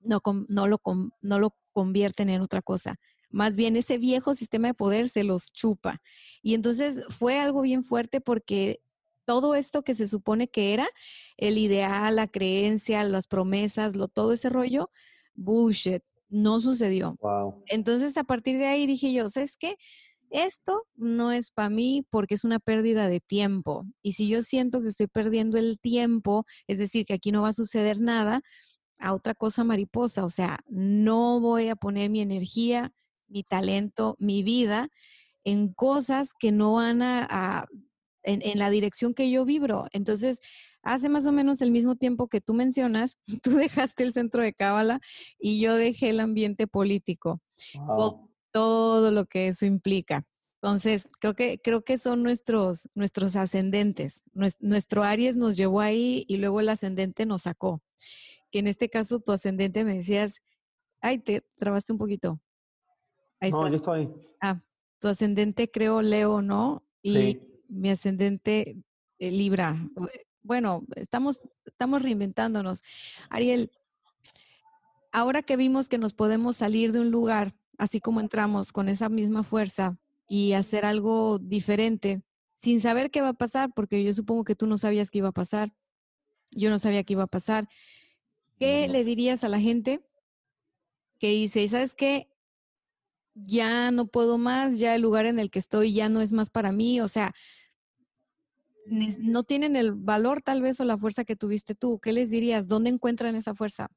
no, lo, no lo convierten en otra cosa. Más bien ese viejo sistema de poder se los chupa. Y entonces fue algo bien fuerte porque todo esto que se supone que era el ideal, la creencia, las promesas, lo, todo ese rollo, bullshit, no sucedió. Entonces a partir de ahí dije yo, ¿sabes qué? Esto no es para mí porque es una pérdida de tiempo. Y si yo siento que estoy perdiendo el tiempo, es decir, que aquí no va a suceder nada, a otra cosa mariposa. O sea, no voy a poner mi energía, mi talento, mi vida en cosas que no van a, en, la dirección que yo vibro. Entonces, hace más o menos el mismo tiempo que tú mencionas, tú dejaste el centro de Cábala y yo dejé el ambiente político, todo lo que eso implica. Entonces, creo que, creo que son nuestros, nuestros ascendentes. Nuestro Aries nos llevó ahí y luego el ascendente nos sacó que en este caso tu ascendente me decías, ay, te trabaste un poquito. Ahí no, yo estoy. Ah, tu ascendente creo Leo, ¿no? Y mi ascendente eh, Libra. Bueno, estamos, estamos reinventándonos. Ariel, ahora que vimos que nos podemos salir de un lugar, así como entramos, con esa misma fuerza y hacer algo diferente, sin saber qué va a pasar, porque yo supongo que tú no sabías qué iba a pasar. Yo no sabía qué iba a pasar. ¿Qué le dirías a la gente que dice, ¿sabes qué? Ya no puedo más, ya el lugar en el que estoy ya no es más para mí, o sea, no tienen el valor tal vez o la fuerza que tuviste tú. ¿Qué les dirías? ¿Dónde encuentran esa fuerza?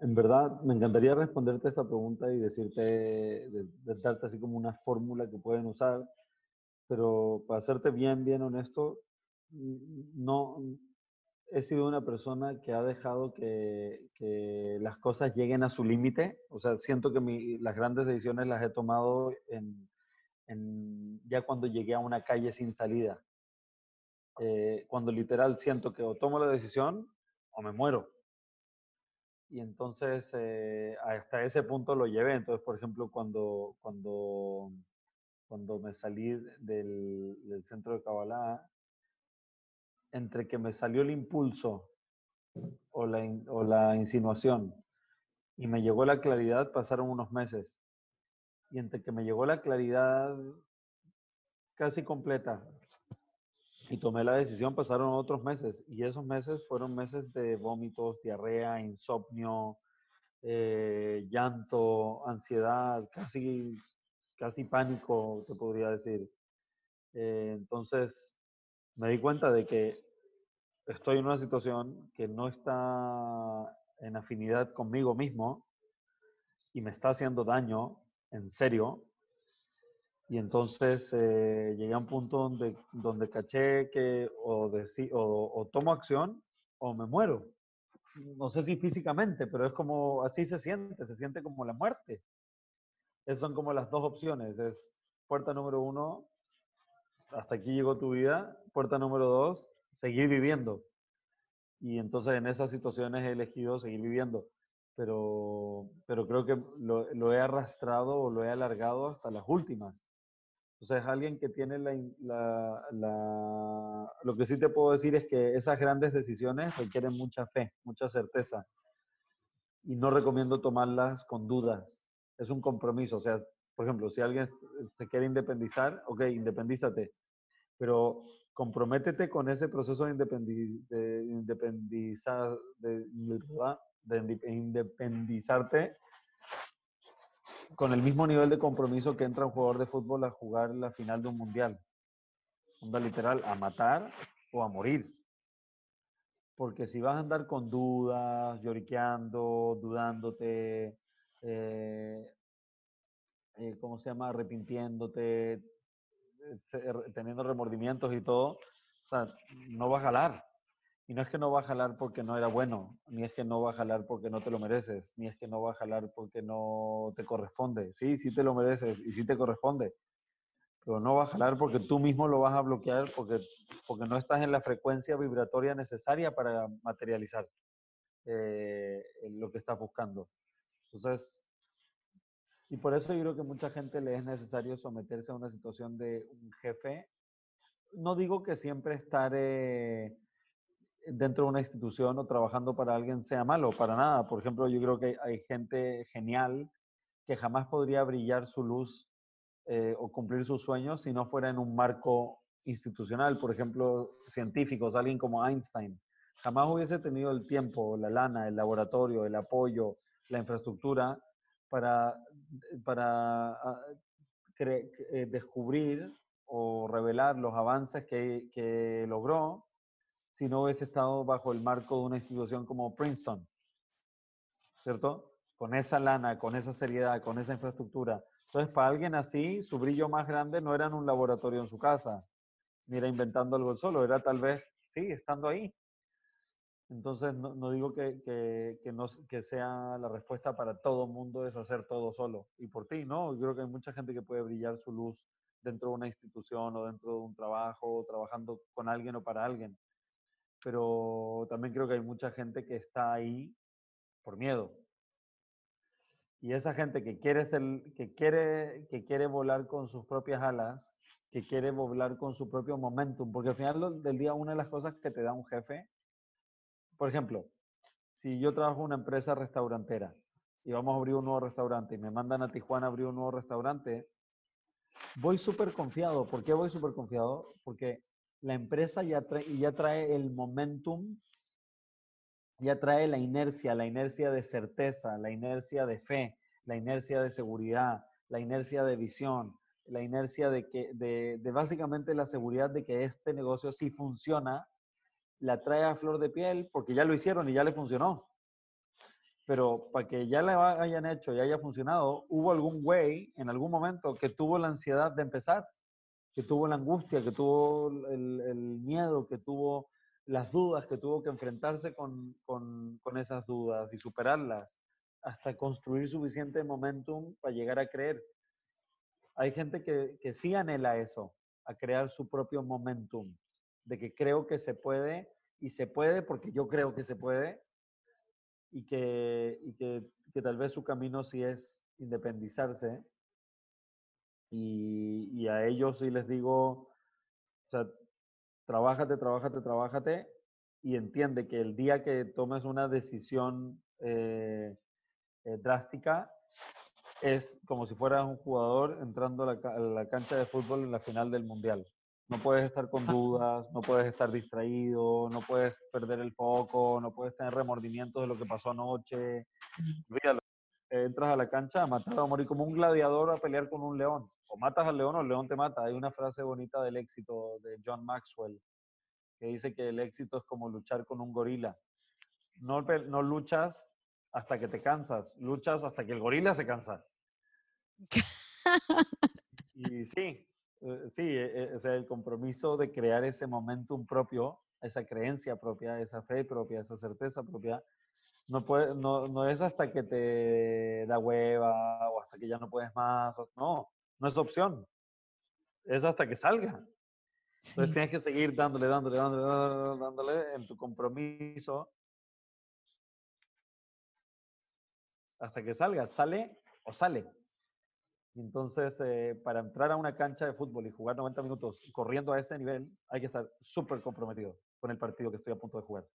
En verdad, me encantaría responderte esta pregunta y decirte, darte así como una fórmula que pueden usar, pero para serte bien, bien honesto, no, he sido una persona que ha dejado que, las cosas lleguen a su límite. O sea, siento que las grandes decisiones las he tomado ya cuando llegué a una calle sin salida. Eh, cuando literal siento que o tomo la decisión o me muero. Y entonces eh, hasta ese punto lo llevé. Entonces, por ejemplo, cuando, cuando, cuando me salí del, centro de Kabbalah, entre que me salió el impulso o la, o la insinuación y me llegó la claridad, pasaron unos meses. Y entre que me llegó la claridad casi completa y tomé la decisión, pasaron otros meses. Y esos meses fueron meses de vómitos, diarrea, insomnio, eh, llanto, ansiedad, casi, casi pánico, te podría decir. Eh, entonces, me di cuenta de que estoy en una situación que no está en afinidad conmigo mismo y me está haciendo daño en serio. Y entonces eh, llegué a un punto donde, donde caché que o, o, o tomo acción o me muero. No sé si físicamente, pero es como, así se siente, se siente como la muerte. Esas son como las dos opciones. Es puerta número uno, hasta aquí llegó tu vida. Puerta número dos, seguir viviendo. Y entonces en esas situaciones he elegido seguir viviendo. Pero, pero creo que lo, lo he arrastrado o lo he alargado hasta las últimas. O sea, es alguien que tiene la, la, la, Lo que sí te puedo decir es que esas grandes decisiones requieren mucha fe, mucha certeza. Y no recomiendo tomarlas con dudas. Es un compromiso. O sea, por ejemplo, si alguien se quiere independizar, ok, independízate. Pero comprométete con ese proceso de, independizar, de, independizarte con el mismo nivel de compromiso que entra un jugador de fútbol a jugar la final de un mundial. Onda literal, a matar o a morir. Porque si vas a andar con dudas, lloriqueando, dudándote, eh, eh, ¿cómo se llama? Arrepintiéndote, eh, teniendo remordimientos y todo, o sea, no va a jalar. Y no es que no va a jalar porque no era bueno, ni es que no va a jalar porque no te lo mereces, ni es que no va a jalar porque no te corresponde. Sí, sí te lo mereces y sí te corresponde, pero no va a jalar porque tú mismo lo vas a bloquear porque, porque no estás en la frecuencia vibratoria necesaria para materializar eh, lo que estás buscando. Entonces, Y por eso yo creo que mucha gente le es necesario someterse a una situación de un jefe. No digo que siempre estar eh, dentro de una institución o trabajando para alguien sea malo, para nada. Por ejemplo, yo creo que hay gente genial que jamás podría brillar su luz eh, o cumplir sus sueños si no fuera en un marco institucional. Por ejemplo, científicos, alguien como Einstein. Jamás hubiese tenido el tiempo, la lana, el laboratorio, el apoyo, la infraestructura para, para ah, eh, descubrir o revelar los avances que, que logró si no hubiese estado bajo el marco de una institución como Princeton, ¿cierto? Con esa lana, con esa seriedad, con esa infraestructura. Entonces, para alguien así, su brillo más grande no era en un laboratorio en su casa, ni era inventando algo solo, era tal vez, sí, estando ahí. Entonces, no, digo que, que, no, que sea la respuesta para todo mundo es hacer todo solo y por ti, ¿no? Yo creo que hay mucha gente que puede brillar su luz dentro de una institución o dentro de un trabajo, trabajando con alguien o para alguien pero también creo que hay mucha gente que está ahí por miedo. Y esa gente que quiere, ser, que quiere, que quiere volar con sus propias alas, que quiere volar con su propio momentum, porque al final del día una de las cosas que te da un jefe, por ejemplo, si yo trabajo en una empresa restaurantera y vamos a abrir un nuevo restaurante y me mandan a Tijuana a abrir un nuevo restaurante, voy súper confiado. ¿Por qué voy súper confiado? Porque la empresa ya trae, ya trae el momentum, ya trae la inercia, la inercia de certeza, la inercia de fe, la inercia de seguridad, la inercia de visión, la inercia de que, de, básicamente la seguridad de que este negocio sí funciona, la trae a flor de piel porque ya lo hicieron y ya le funcionó. Pero para que ya le hayan hecho y haya funcionado, hubo algún güey en algún momento que tuvo la ansiedad de empezar que tuvo la angustia, que tuvo el, miedo, que tuvo las dudas, que tuvo que enfrentarse con, esas dudas y superarlas hasta construir suficiente momentum para llegar a creer. Hay gente que, que sí anhela eso, a crear su propio momentum, de que creo que se puede y se puede porque yo creo que se puede y que, y que, que tal vez su camino sí es independizarse y, a ellos sí les digo, o sea, trabájate, trabájate, trabájate y entiende que el día que tomes una decisión eh, eh, drástica es como si fueras un jugador entrando a la, cancha de fútbol en la final del mundial. No puedes estar con dudas, no puedes estar distraído, no puedes perder el foco, no puedes tener remordimientos de lo que pasó anoche. Olvídalo. Entras a la cancha a matar a morir como un gladiador a pelear con un león o matas al león o el león te mata. Hay una frase bonita del éxito de John Maxwell que dice que el éxito es como luchar con un gorila. No, no luchas hasta que te cansas, luchas hasta que el gorila se cansa. y sí, eh, sí, e, e, el compromiso de crear ese momentum propio, esa creencia propia, esa fe propia, esa certeza propia, no, puede, no, no es hasta que te da hueva o hasta que ya no puedes más, no, no es opción. Es hasta que salga. Entonces tienes que seguir dándole, dándole, dándole, dándole en tu compromiso hasta que salga. Sale o sale. Entonces, eh, para entrar a una cancha de fútbol y jugar 90 minutos corriendo a ese nivel, hay que estar súper comprometido con el partido que estoy a punto de jugar.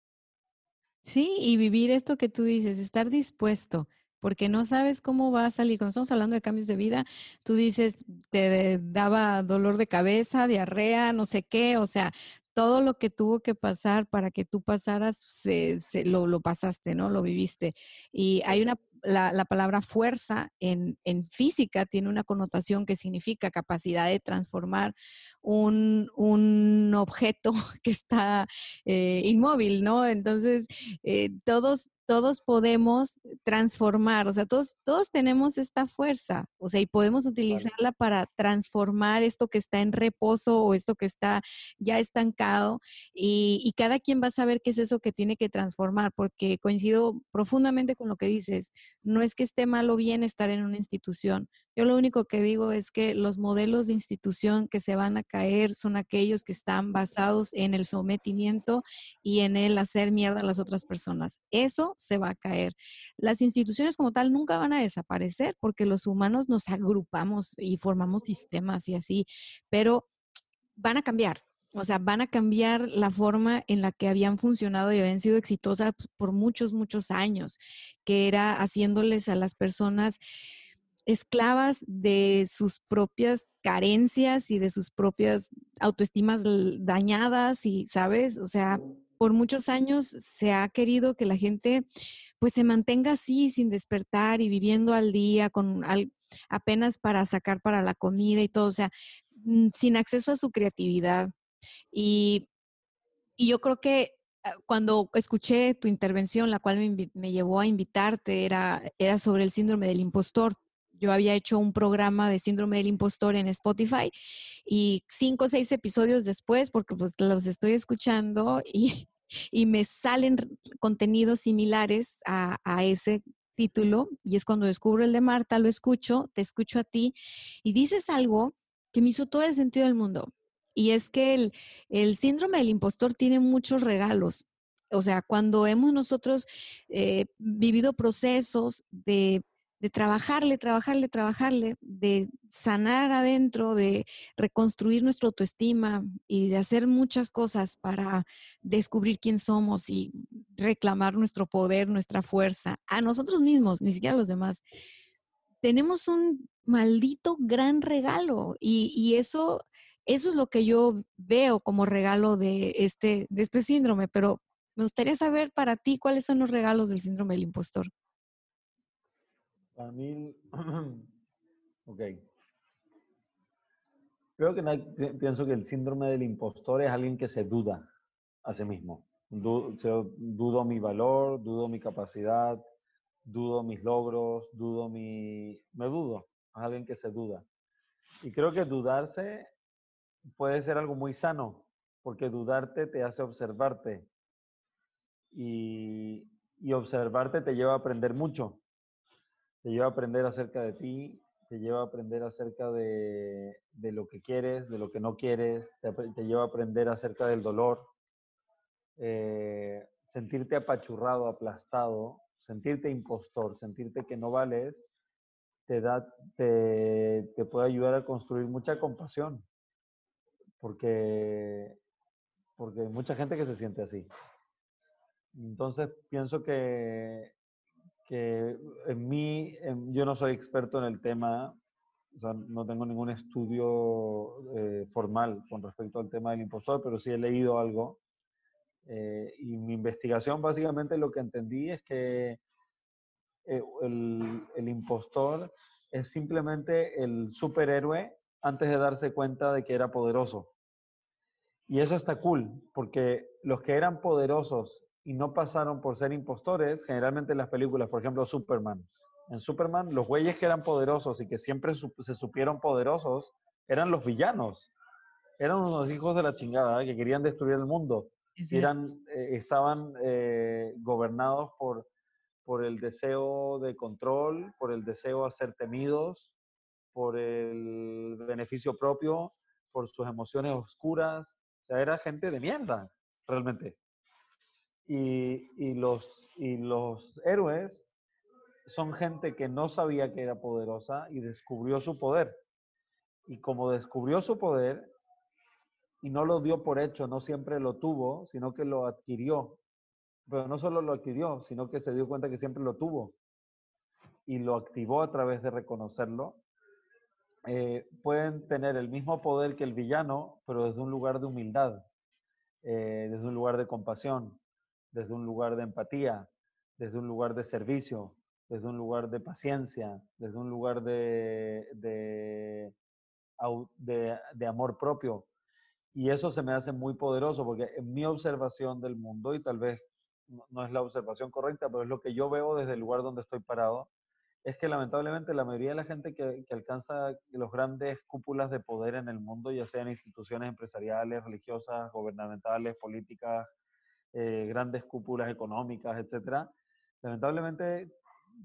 Sí, y vivir esto que tú dices, estar dispuesto porque no sabes cómo va a salir. Cuando estamos hablando de cambios de vida, tú dices, te daba dolor de cabeza, diarrea, no sé qué, o sea, todo lo que tuvo que pasar para que tú pasaras, se, lo, lo, pasaste, ¿no? Lo viviste. Y hay una la, palabra fuerza en, física tiene una connotación que significa capacidad de transformar un, objeto que está eh, inmóvil, ¿no? Entonces, eh, todos, todos podemos transformar, o sea, todos, todos tenemos esta fuerza, o sea, y podemos utilizarla para transformar esto que está en reposo o esto que está ya estancado, y, y cada quien va a saber qué es eso que tiene que transformar, porque coincido profundamente con lo que dices, no es que esté mal o bien estar en una institución. Yo lo único que digo es que los modelos de institución que se van a caer son aquellos que están basados en el sometimiento y en el hacer mierda a las otras personas. Eso se va a caer. Las instituciones como tal nunca van a desaparecer porque los humanos nos agrupamos y formamos sistemas y así, pero van a cambiar. O sea, van a cambiar la forma en la que habían funcionado y habían sido exitosas por muchos, muchos años, que era haciéndoles a las personas esclavas de sus propias carencias y de sus propias autoestimas dañadas y, ¿sabes? O sea, por muchos años se ha querido que la gente pues se mantenga así sin despertar y viviendo al día con apenas para sacar para la comida y todo, o sea, mm, sin acceso a su creatividad. Y, yo creo que ah, cuando escuché tu intervención, la cual me, me, llevó a invitarte, era, era sobre el síndrome del impostor yo había hecho un programa de síndrome del impostor en Spotify y cinco o seis episodios después, porque pues los estoy escuchando y, y me salen contenidos similares a, a, ese título y es cuando descubro el de Marta, lo escucho, te escucho a ti y dices algo que me hizo todo el sentido del mundo. Y es que el, el síndrome del impostor tiene muchos regalos. O sea, cuando hemos nosotros eh, vivido procesos de de trabajarle, trabajarle, trabajarle, de sanar adentro, de reconstruir nuestra autoestima y de hacer muchas cosas para descubrir quién somos y reclamar nuestro poder, nuestra fuerza, a nosotros mismos, ni siquiera a los demás. Tenemos un maldito gran regalo y, y eso, eso es lo que yo veo como regalo de este, de este síndrome, pero me gustaría saber para ti cuáles son los regalos del síndrome del impostor. Mí, ok. Creo que pienso que el síndrome del impostor es alguien que se duda a sí mismo. dudo mi valor, dudo mi capacidad, dudo mis logros, dudo mi... Me dudo. Es alguien que se duda. Y creo que dudarse puede ser algo muy sano, porque dudarte te hace observarte. Y observarte te lleva a aprender mucho te lleva a aprender acerca de ti, te lleva a aprender acerca de, de lo que quieres, de lo que no quieres, te, te lleva a aprender acerca del dolor, eh, sentirte apachurrado, aplastado, sentirte impostor, sentirte que no vales, te, da, te, te puede ayudar a construir mucha compasión, porque, porque hay mucha gente que se siente así. Entonces pienso que que en mí, yo no soy experto en el tema, o sea, no tengo ningún estudio eh, formal con respecto al tema del impostor, pero sí he leído algo. Eh, y mi investigación básicamente lo que entendí es que eh, el, el, impostor es simplemente el superhéroe antes de darse cuenta de que era poderoso. Y eso está cool, porque los que eran poderosos y no pasaron por ser impostores, generalmente en las películas, por ejemplo, Superman. En Superman, los güeyes que eran poderosos y que siempre se supieron poderosos eran los villanos. Eran unos hijos de la chingada que querían destruir el mundo. Eran, eh, estaban eh, gobernados por, por el deseo de control, por el deseo de ser temidos, por el beneficio propio, por sus emociones oscuras. O sea, era gente de mierda, realmente. Y, los, y los héroes son gente que no sabía que era poderosa y descubrió su poder. Y como descubrió su poder y no lo dio por hecho, no siempre lo tuvo, sino que lo adquirió. Pero no solo lo adquirió, sino que se dio cuenta que siempre lo tuvo y lo activó a través de reconocerlo. Eh, pueden tener el mismo poder que el villano, pero desde un lugar de humildad, eh, desde un lugar de compasión, desde un lugar de empatía, desde un lugar de servicio, desde un lugar de paciencia, desde un lugar de, de, amor propio. Y eso se me hace muy poderoso porque en mi observación del mundo, y tal vez no es la observación correcta, pero es lo que yo veo desde el lugar donde estoy parado, es que lamentablemente la mayoría de la gente que, que alcanza los grandes cúpulas de poder en el mundo, ya sean instituciones empresariales, religiosas, gubernamentales, políticas, eh, grandes cúpulas económicas, etcétera. Lamentablemente,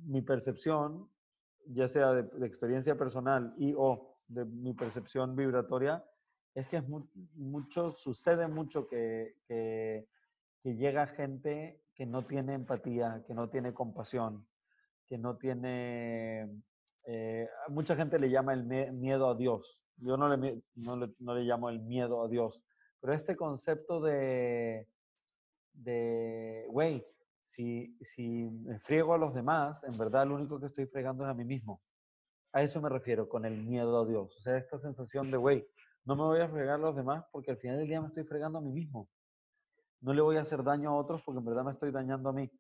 mi percepción, ya sea de, experiencia personal y o de mi percepción vibratoria, es que mucho, sucede mucho que, que, que, llega gente que no tiene empatía, que no tiene compasión, que no tiene eh, mucha gente le llama el miedo a Dios. Yo no le, no le llamo el miedo a Dios, pero este concepto de, de, güey, si, si me friego a los demás, en verdad lo único que estoy fregando es a mí mismo. A eso me refiero con el miedo a Dios. O sea, esta sensación de, güey, no me voy a fregar a los demás porque al final del día me estoy fregando a mí mismo. No le voy a hacer daño a otros porque en verdad me estoy dañando a mí.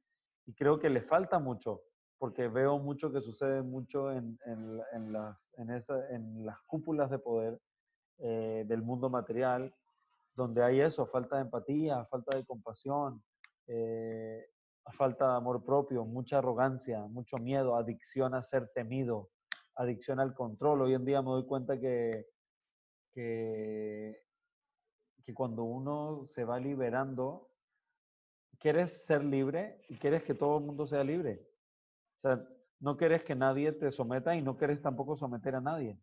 Y creo que le falta mucho, porque veo mucho que sucede mucho en, en, las, en, esa, en las cúpulas de poder eh, del mundo material, donde hay eso, falta de empatía, falta de compasión, eh, falta de amor propio, mucha arrogancia, mucho miedo, adicción a ser temido, adicción al control. Hoy en día me doy cuenta que, que, que cuando uno se va liberando, quieres ser libre y quieres que todo el mundo sea libre. O sea, no quieres que nadie te someta y no quieres tampoco someter a nadie.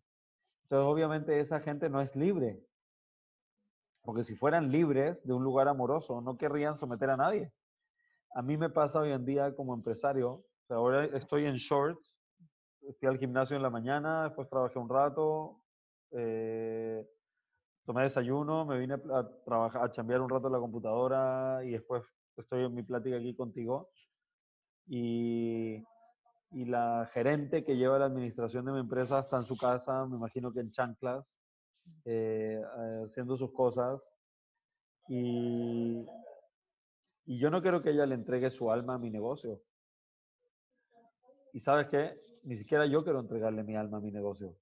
Entonces, obviamente, esa gente no es libre. Porque si fueran libres de un lugar amoroso, no querrían someter a nadie. A mí me pasa hoy en día como empresario. ahora estoy en shorts. Fui al gimnasio en la mañana, después trabajé un rato, eh, tomé desayuno, me vine a trabajar, a chambear un rato en la computadora y después estoy en mi plática aquí contigo. Y, y la gerente que lleva la administración de mi empresa está en su casa, me imagino que en chanclas, eh, haciendo sus cosas. Y, y yo no quiero que ella le entregue su alma a mi negocio. Y sabes qué? Ni siquiera yo quiero entregarle mi alma a mi negocio.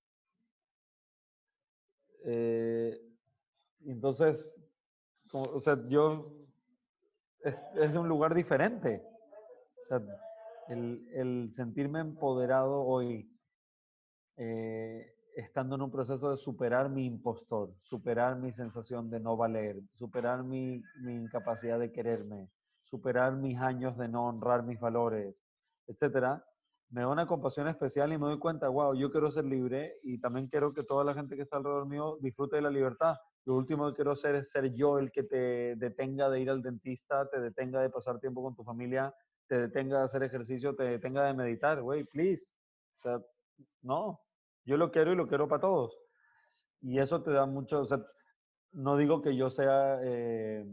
Eh, entonces, o sea, yo es, de un lugar diferente. El, el sentirme empoderado hoy, eh, estando en un proceso de superar mi impostor, superar mi sensación de no valer, superar mi, mi incapacidad de quererme, superar mis años de no honrar mis valores, etcétera, me da una compasión especial y me doy cuenta, wow, yo quiero ser libre y también quiero que toda la gente que está alrededor mío disfrute de la libertad. Lo último que quiero hacer es ser yo el que te detenga de ir al dentista, te detenga de pasar tiempo con tu familia, te detenga de hacer ejercicio, te detenga de meditar, güey, please. O sea, no, yo lo quiero y lo quiero para todos. Y eso te da mucho, o sea, no digo que yo sea eh,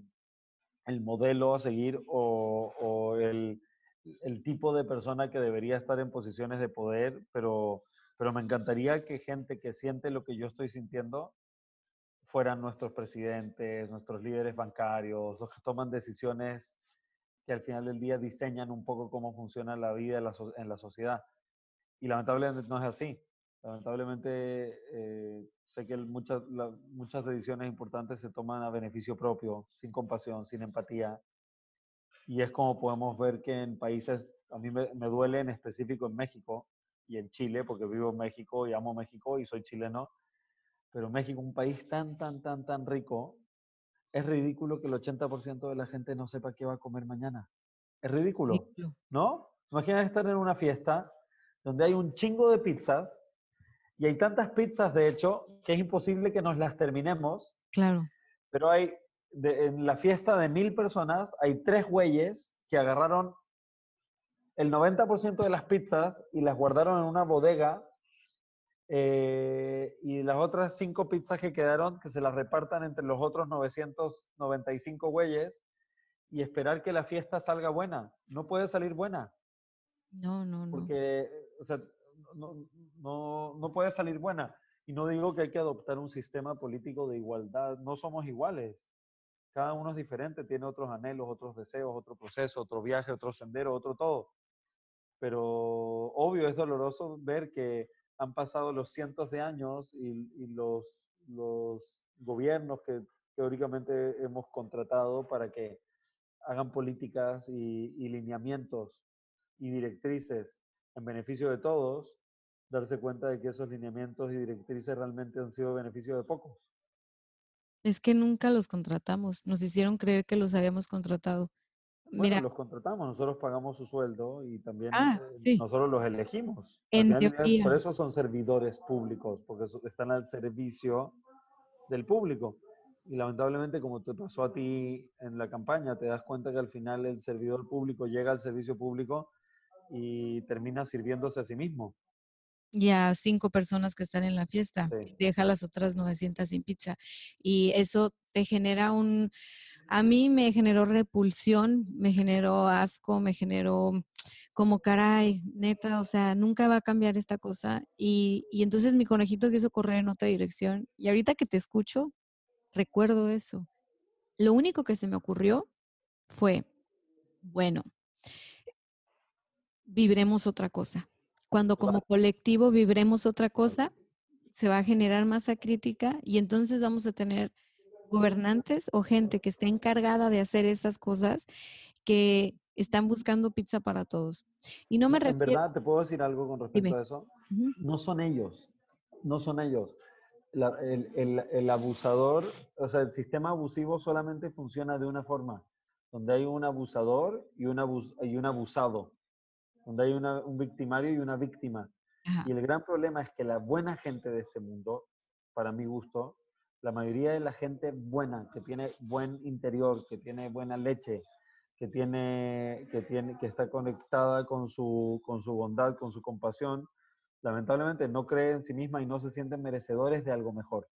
el modelo a seguir o, o el, el tipo de persona que debería estar en posiciones de poder, pero, pero me encantaría que gente que siente lo que yo estoy sintiendo fueran nuestros presidentes, nuestros líderes bancarios, los que toman decisiones que al final del día diseñan un poco cómo funciona la vida en la, en la sociedad. Y lamentablemente no es así. Lamentablemente eh, sé que muchas, muchas decisiones importantes se toman a beneficio propio, sin compasión, sin empatía, y es como podemos ver que en países, a mí me, duele en específico en México y en Chile, porque vivo en México y amo México y soy chileno, pero México, un país tan, tan, tan, tan rico, es ridículo que el 80% de la gente no sepa qué va a comer mañana. Es ridículo, ¿no? Imagina estar en una fiesta donde hay un chingo de pizzas y hay tantas pizzas, de hecho, que es imposible que nos las terminemos. Claro. Pero hay en la fiesta de mil personas hay tres güeyes que agarraron el 90% de las pizzas y las guardaron en una bodega eh, y las otras cinco pizzas que quedaron que se las repartan entre los otros 995 güeyes y esperar que la fiesta salga buena. No puede salir buena. No, no, no. Porque, o sea, no, no, no puede salir buena. Y no digo que hay que adoptar un sistema político de igualdad. No somos iguales. Cada uno es diferente, tiene otros anhelos, otros deseos, otro proceso, otro viaje, otro sendero, otro todo. Pero obvio, es doloroso ver que han pasado los cientos de años y, los, los gobiernos que teóricamente hemos contratado para que hagan políticas y, lineamientos y directrices en beneficio de todos, darse cuenta de que esos lineamientos y directrices realmente han sido beneficio de pocos. Es que nunca los contratamos. Nos hicieron creer que los habíamos contratado. Mira, los contratamos, nosotros pagamos su sueldo y también ah, eh, nosotros los elegimos. por eso son servidores públicos, porque están al servicio del público. Y lamentablemente, como te pasó a ti en la campaña, te das cuenta que al final el servidor público llega al servicio público y termina sirviéndose a sí mismo. Y a cinco personas que están en la fiesta. Deja a las otras 900 sin pizza. Y eso te genera un, a mí me generó repulsión, me generó asco, me generó como caray, neta, o sea, nunca va a cambiar esta cosa. Y, y entonces mi conejito quiso correr en otra dirección. Y ahorita que te escucho, recuerdo eso. Lo único que se me ocurrió fue, bueno, vibremos otra cosa. Cuando como colectivo vibremos otra cosa, se va a generar masa crítica y entonces vamos a tener gobernantes o gente que esté encargada de hacer esas cosas que están buscando pizza para todos. Y no me En verdad, ¿te puedo decir algo con respecto a eso? No son ellos, no son ellos. el, abusador, o sea, el sistema abusivo solamente funciona de una forma, donde hay un abusador y un, y un abusado, donde hay un victimario y una víctima. Y el gran problema es que la buena gente de este mundo, para mi gusto, la mayoría de la gente buena, que tiene buen interior, que tiene buena leche, que, tiene, que, tiene, que está conectada con su, con su bondad, con su compasión, lamentablemente no cree en sí misma y no se sienten merecedores de algo mejor.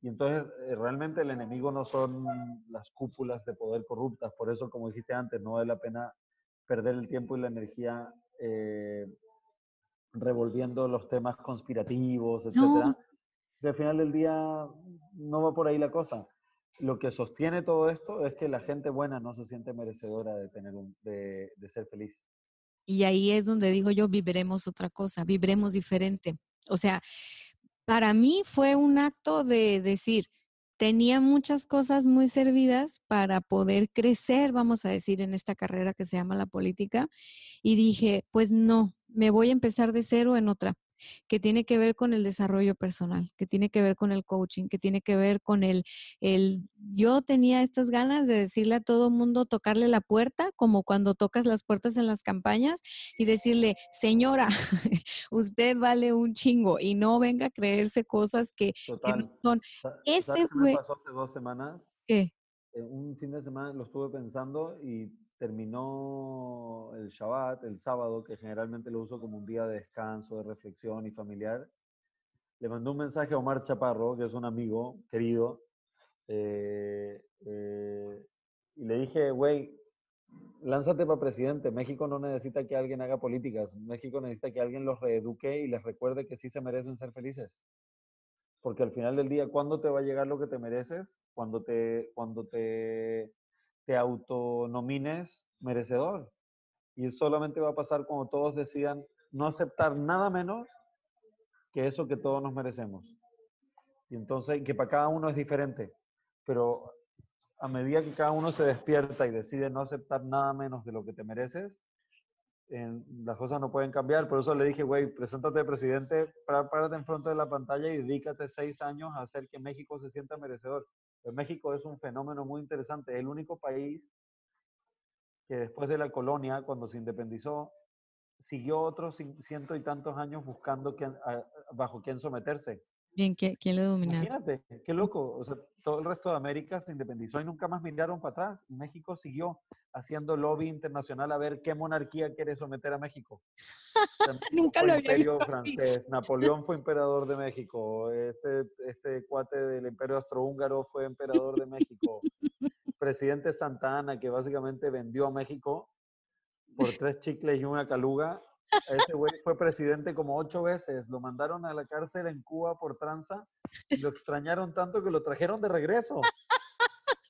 Y entonces eh, realmente el enemigo no son las cúpulas de poder corruptas, por eso como dijiste antes, no vale la pena perder el tiempo y la energía eh, revolviendo los temas conspirativos, etc al final del día no va por ahí la cosa. Lo que sostiene todo esto es que la gente buena no se siente merecedora de, tener un, de, de ser feliz. Y ahí es donde digo yo, viviremos otra cosa, viviremos diferente. O sea, para mí fue un acto de decir, tenía muchas cosas muy servidas para poder crecer, vamos a decir, en esta carrera que se llama la política. Y dije, pues no, me voy a empezar de cero en otra que tiene que ver con el desarrollo personal, que tiene que ver con el coaching, que tiene que ver con el, el yo tenía estas ganas de decirle a todo mundo, tocarle la puerta, como cuando tocas las puertas en las campañas y decirle, señora, usted vale un chingo y no venga a creerse cosas que, no son. Ese fue... me pasó hace dos semanas? ¿Qué? un fin de semana lo estuve pensando y terminó el Shabbat, el sábado, que generalmente lo uso como un día de descanso, de reflexión y familiar, le mandó un mensaje a Omar Chaparro, que es un amigo querido, eh, eh, y le dije, güey, lánzate para presidente. México no necesita que alguien haga políticas. México necesita que alguien los reeduque y les recuerde que sí se merecen ser felices. Porque al final del día, ¿cuándo te va a llegar lo que te mereces? Cuando te, cuando te te autonomines merecedor. Y solamente va a pasar cuando todos decidan no aceptar nada menos que eso que todos nos merecemos. Y entonces, que para cada uno es diferente, pero a medida que cada uno se despierta y decide no aceptar nada menos de lo que te mereces, las cosas no pueden cambiar. Por eso le dije, güey, preséntate presidente, párate en frente de la pantalla y dedícate seis años a hacer que México se sienta merecedor. Pues México es un fenómeno muy interesante. Es el único país que después de la colonia, cuando se independizó, siguió otros ciento y tantos años buscando quién, bajo quién someterse. Bien, ¿quién lo dominó? Imagínate, qué loco. O sea, todo el resto de América se independizó y nunca más miraron para atrás. México siguió haciendo lobby internacional a ver qué monarquía quiere someter a México. nunca lo había imperio francés. Napoleón fue emperador de México. Este, este cuate del imperio austrohúngaro fue emperador de México. Presidente Santa Ana, que básicamente vendió a México por tres chicles y una caluga, ese güey fue presidente como ocho veces. Lo mandaron a la cárcel en Cuba por tranza y lo extrañaron tanto que lo trajeron de regreso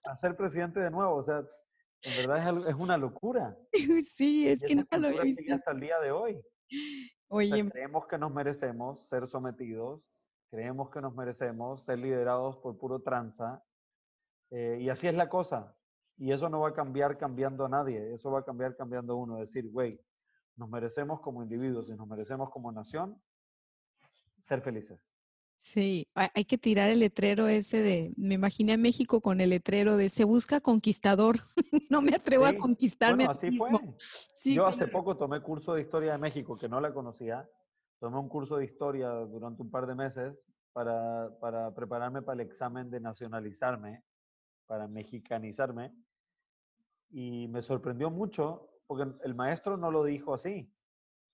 a ser presidente de nuevo. O sea, en verdad es, una locura. Sí, es que nunca lo visto. hasta el día de hoy. Oye. creemos que nos merecemos ser sometidos, creemos que nos merecemos ser liderados por puro tranza. Eh, y así es la cosa. Y eso no va a cambiar cambiando a nadie, eso va a cambiar cambiando a uno. Decir, güey, nos merecemos como individuos y nos merecemos como nación ser felices. Sí, hay que tirar el letrero ese de, me imaginé a México con el letrero de se busca conquistador, no me atrevo a conquistarme. Bueno, así fue. Yo hace poco tomé curso de historia de México, que no la conocía. Tomé un curso de historia durante un par de meses para, para prepararme para el examen de nacionalizarme, para mexicanizarme. Y me sorprendió mucho porque el maestro no lo dijo así.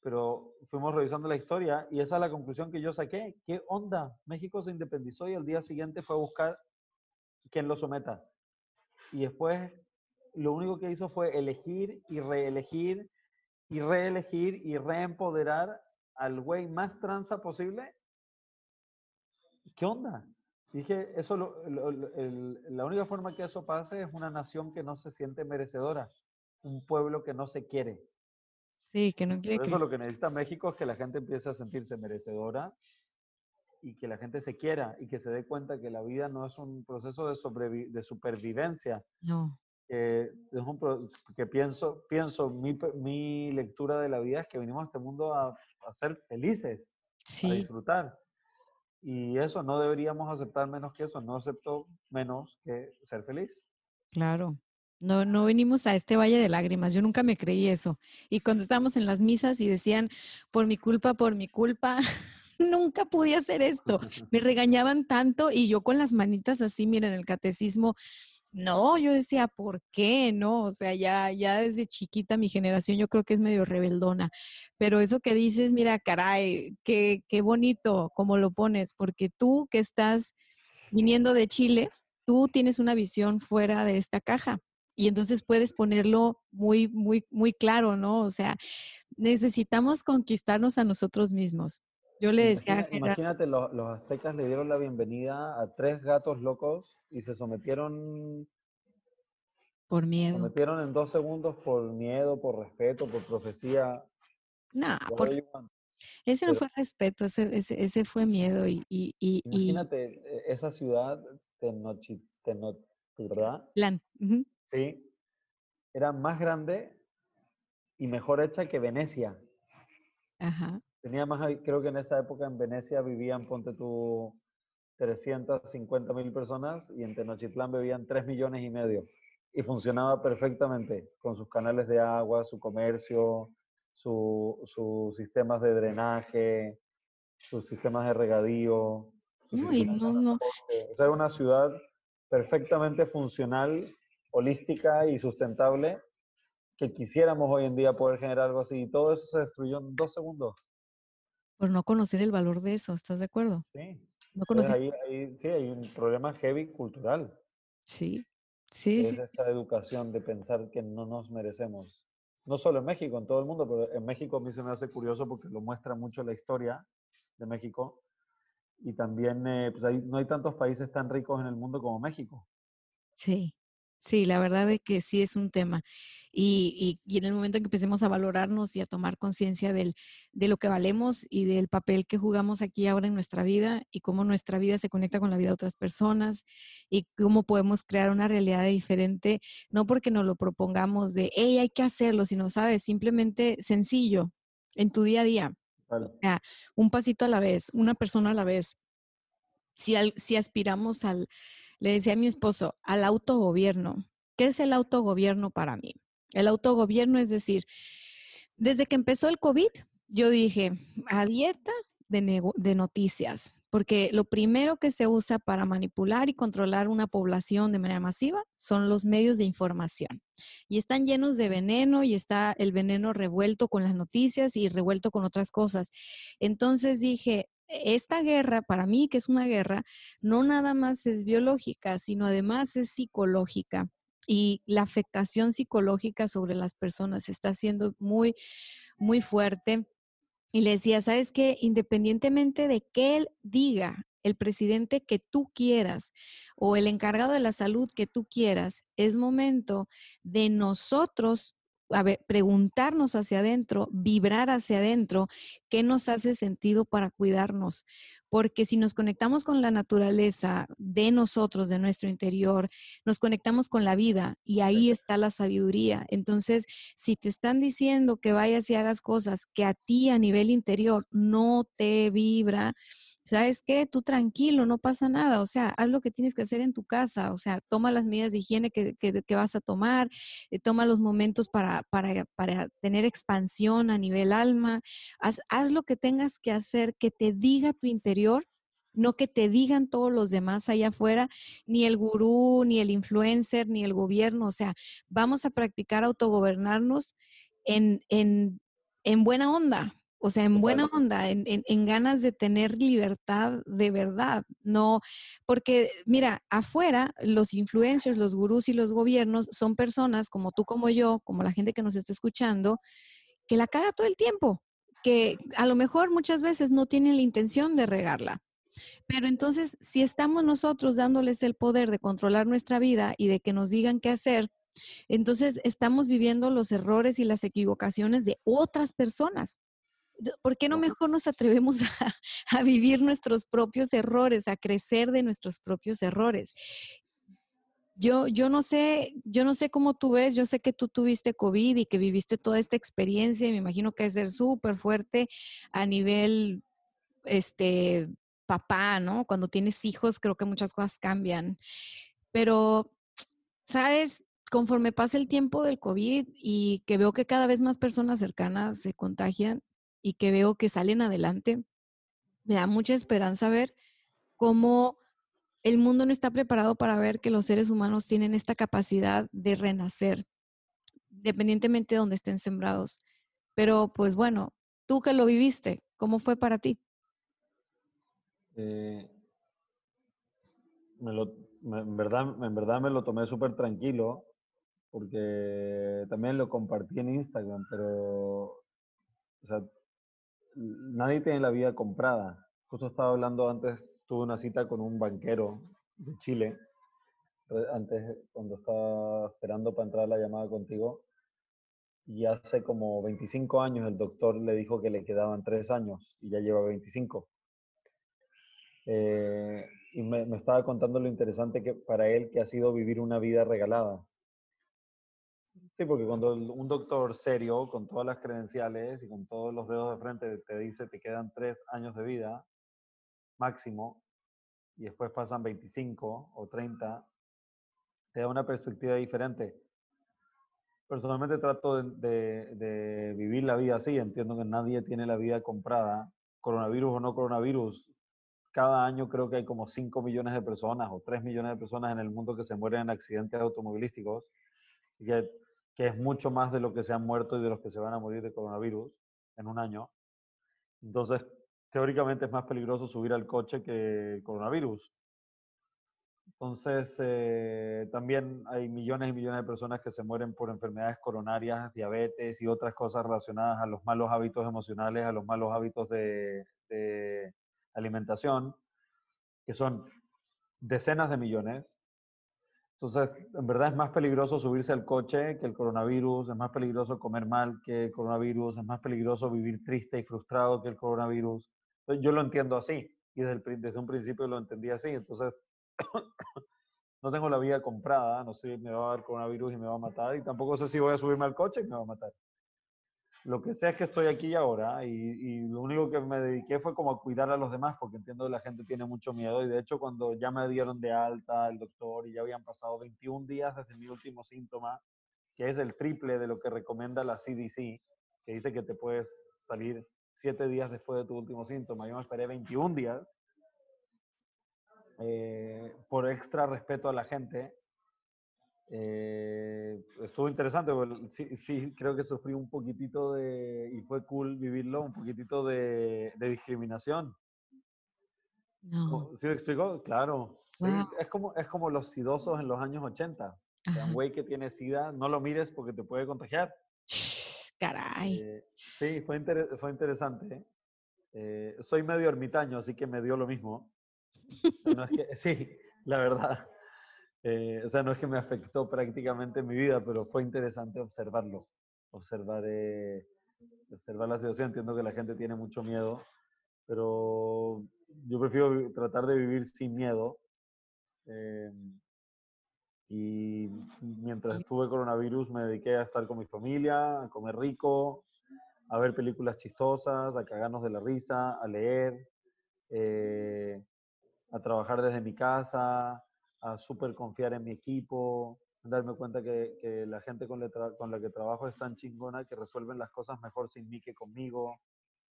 pero fuimos revisando la historia y esa es la conclusión que yo saqué. ¿Qué onda? México se independizó y al día siguiente fue a buscar quien lo someta. Y después lo único que hizo fue elegir y reelegir y reelegir y reempoderar al güey más tranza posible. ¿Qué onda? Dije, eso la única forma que eso pase es una nación que no se siente merecedora, un pueblo que no se quiere. Sí, que no quiere. Por eso lo que necesita México es que la gente empiece a sentirse merecedora y que la gente se quiera y que se dé cuenta que la vida no es un proceso de, de supervivencia. No. es un que pienso, pienso mi, mi, lectura de la vida es que venimos a este mundo a, a ser felices, a disfrutar. Y eso no deberíamos aceptar menos que eso. No acepto menos que ser feliz. Claro. No, no venimos a este valle de lágrimas. Yo nunca me creí eso. Y cuando estábamos en las misas y decían, por mi culpa, por mi culpa, nunca pude hacer esto. Me regañaban tanto y yo con las manitas así, miren, el catecismo. No, yo decía, ¿por qué? No, o sea, ya, ya desde chiquita mi generación yo creo que es medio rebeldona. Pero eso que dices, mira, caray, qué, qué bonito como lo pones, porque tú que estás viniendo de Chile, tú tienes una visión fuera de esta caja y entonces puedes ponerlo muy, muy, muy claro, ¿no? O sea, necesitamos conquistarnos a nosotros mismos. Yo le decía... imagínate, los, aztecas le dieron la bienvenida a tres gatos locos y se sometieron... Por miedo. Se sometieron en dos segundos por miedo, por respeto, por profecía. No, por... ese no fue respeto, ese, ese, fue miedo y... y, imagínate, e, esa ciudad, Tenochtitlan, ¿verdad? Plan. Sí, era más grande y mejor hecha que Venecia. Ajá. Tenía más, creo que en esa época en Venecia vivían, ponte tú, 350 mil personas y en Tenochtitlán vivían 3 millones y medio. Y funcionaba perfectamente con sus canales de agua, su comercio, sus sistemas de drenaje, sus sistemas de regadío. No, no, no. O sea, era una ciudad perfectamente funcional holística y sustentable que quisiéramos hoy en día poder generar algo así. Y todo eso se destruyó en dos segundos. Por no conocer el valor de eso, ¿estás de acuerdo? Sí. No conocer... sí, hay un problema heavy cultural. Sí, sí. Es esta educación de pensar que no nos merecemos. No solo en México, en todo el mundo, pero en México a mí se me hace curioso porque lo muestra mucho la historia de México. Y también eh, pues no hay tantos países tan ricos en el mundo como México. Sí, Sí, la verdad es que sí es un tema. Y, en el momento en que empecemos a valorarnos y a tomar conciencia de lo que valemos y del papel que jugamos aquí ahora en nuestra vida y cómo nuestra vida se conecta con la vida de otras personas y cómo podemos crear una realidad diferente, no porque nos lo propongamos de, hey, hay que hacerlo, sino, sabes, simplemente sencillo en tu día a día. un pasito a la vez, una persona a la vez. Si, si aspiramos al, le decía a mi esposo, al autogobierno. ¿Qué es el autogobierno para mí? El autogobierno es decir, desde que empezó el COVID, yo dije, a dieta de, de noticias, porque lo primero que se usa para manipular y controlar una población de manera masiva son los medios de información. Y están llenos de veneno y está el veneno revuelto con las noticias y revuelto con otras cosas. Entonces dije, esta guerra, para mí que es una guerra, no nada más es biológica, sino además es psicológica. Y la afectación psicológica sobre las personas está siendo muy, muy fuerte. Y le decía, ¿sabes qué? Independientemente de que él diga, el presidente que tú quieras o el encargado de la salud que tú quieras, es momento de nosotros a ver, preguntarnos hacia adentro, vibrar hacia adentro, qué nos hace sentido para cuidarnos. Porque si nos conectamos con la naturaleza de nosotros, de nuestro interior, nos conectamos con la vida y ahí está la sabiduría. Entonces, si te están diciendo que vayas y hagas cosas que a ti a nivel interior no te vibra, ¿sabes qué? Tú tranquilo, no pasa nada, o sea, haz lo que tienes que hacer en tu casa, o sea, toma las medidas de higiene que, vas a tomar, eh, toma los momentos para, para, para, tener expansión a nivel alma, haz, haz lo que tengas que hacer, que te diga tu interior no que te digan todos los demás allá afuera, ni el gurú, ni el influencer, ni el gobierno. O sea, vamos a practicar autogobernarnos en, en en buena onda, o sea, en buena onda, en, en, ganas de tener libertad de verdad, no, porque mira, afuera los influencers, los gurús y los gobiernos son personas como tú, como yo, como la gente que nos está escuchando, que la caga todo el tiempo, que a lo mejor muchas veces no tienen la intención de regarla. Pero entonces, si estamos nosotros dándoles el poder de controlar nuestra vida y de que nos digan qué hacer, entonces estamos viviendo los errores y las equivocaciones de otras personas. ¿Por qué no mejor nos atrevemos a, vivir nuestros propios errores, a crecer de nuestros propios errores? Yo, yo no sé, yo no sé cómo tú ves, yo sé que tú tuviste COVID y que viviste toda esta experiencia y me imagino que es ser súper fuerte a nivel este papá, ¿no? Cuando tienes hijos, creo que muchas cosas cambian. Pero, ¿sabes? Conforme pasa el tiempo del COVID y que veo que cada vez más personas cercanas se contagian, y que veo que salen adelante, me da mucha esperanza ver cómo el mundo no está preparado para ver que los seres humanos tienen esta capacidad de renacer, independientemente de donde estén sembrados. Pero pues bueno, tú que lo viviste, ¿cómo fue para ti? Eh, en, verdad, en verdad me lo tomé súper tranquilo porque también lo compartí en Instagram, pero nadie tiene la vida comprada. Justo estaba hablando antes, tuve una cita con un banquero de Chile, antes cuando estaba esperando para entrar la llamada contigo, y hace como 25 años el doctor le dijo que le quedaban 3 años y ya lleva 25. Eh, y me, me, estaba contando lo interesante que para él que ha sido vivir una vida regalada. Sí, porque cuando un doctor serio, con todas las credenciales y con todos los dedos de frente, te dice te quedan tres años de vida máximo, y después pasan 25 o 30, te da una perspectiva diferente. Personalmente trato de, de, vivir la vida así, entiendo que nadie tiene la vida comprada, coronavirus o no coronavirus. Cada año creo que hay como 5 millones de personas o 3 millones de personas en el mundo que se mueren en accidentes automovilísticos. Y que que es mucho más de lo que se han muerto y de los que se van a morir de coronavirus en un año. Entonces, teóricamente es más peligroso subir al coche que el coronavirus. Entonces, eh, también hay millones y millones de personas que se mueren por enfermedades coronarias, diabetes y otras cosas relacionadas a los malos hábitos emocionales, a los malos hábitos de, de alimentación, que son decenas de millones entonces, en verdad es más peligroso subirse al coche que el coronavirus, es más peligroso comer mal que el coronavirus, es más peligroso vivir triste y frustrado que el coronavirus. yo lo entiendo así y desde, desde un principio lo entendí así. Entonces, no tengo la vida comprada, no sé si me va a dar coronavirus y me va a matar y tampoco sé si voy a subirme al coche y me va a matar. Lo que sé es que estoy aquí ahora y, lo único que me dediqué fue como a cuidar a los demás porque entiendo que la gente tiene mucho miedo y de hecho cuando ya me dieron de alta el doctor y ya habían pasado 21 días desde mi último síntoma, que es el triple de lo que recomienda la CDC, que dice que te puedes salir 7 días después de tu último síntoma. Yo me esperé 21 días eh, por extra respeto a la gente eh, estuvo interesante, sí, sí, creo que sufrí un poquitito de, y fue cool vivirlo, un poquitito de, de discriminación. No. ¿Sí me explico? Claro. Sí. Es, como, es como los sidosos en los años 80. un güey que tiene sida, no lo mires porque te puede contagiar. Caray. Eh, sí, fue, fue interesante. Eh, soy medio ermitaño, así que me dio lo mismo. No es que, sí, la verdad. Eh, o sea, no es que me afectó prácticamente mi vida, pero fue interesante observarlo, observar, eh, observar la situación. Entiendo que la gente tiene mucho miedo, pero yo prefiero tratar de vivir sin miedo. Eh, y mientras estuve coronavirus me dediqué a estar con mi familia, a comer rico, a ver películas chistosas, a cagarnos de la risa, a leer, a trabajar desde mi casa, a súper confiar en mi equipo, darme cuenta que, que la gente con la, con la, que trabajo es tan chingona que resuelven las cosas mejor sin mí que conmigo.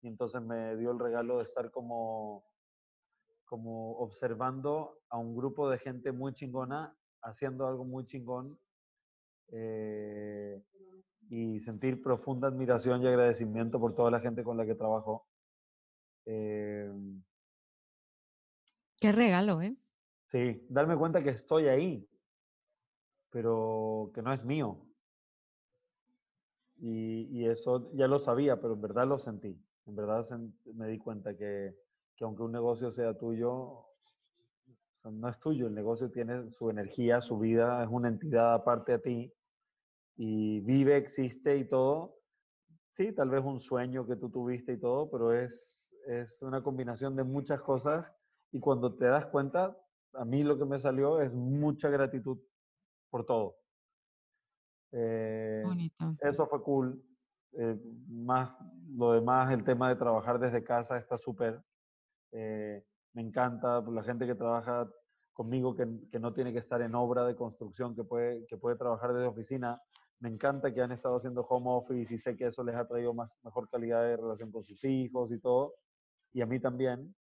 Y entonces me dio el regalo de estar como, como observando a un grupo de gente muy chingona haciendo algo muy chingón eh, y sentir profunda admiración y agradecimiento por toda la gente con la que trabajo. Eh, Qué regalo, ¿eh? Sí, darme cuenta que estoy ahí, pero que no es mío. Y, y eso ya lo sabía, pero en verdad lo sentí. En verdad me di cuenta que, que aunque un negocio sea tuyo, no es tuyo, el negocio tiene su energía, su vida, es una entidad aparte a ti y vive, existe y todo. Sí, tal vez un sueño que tú tuviste y todo, pero es, es una combinación de muchas cosas y cuando te das cuenta, a mí lo que me salió es mucha gratitud por todo. Eh, Bonito. eso fue cool. Eh, más lo demás, el tema de trabajar desde casa está súper. Eh, me encanta pues, la gente que trabaja conmigo, que, que no tiene que estar en obra de construcción, que puede, que puede trabajar desde oficina. Me encanta que han estado haciendo home office y sé que eso les ha traído más, mejor calidad de relación con sus hijos y todo. Y a mí también.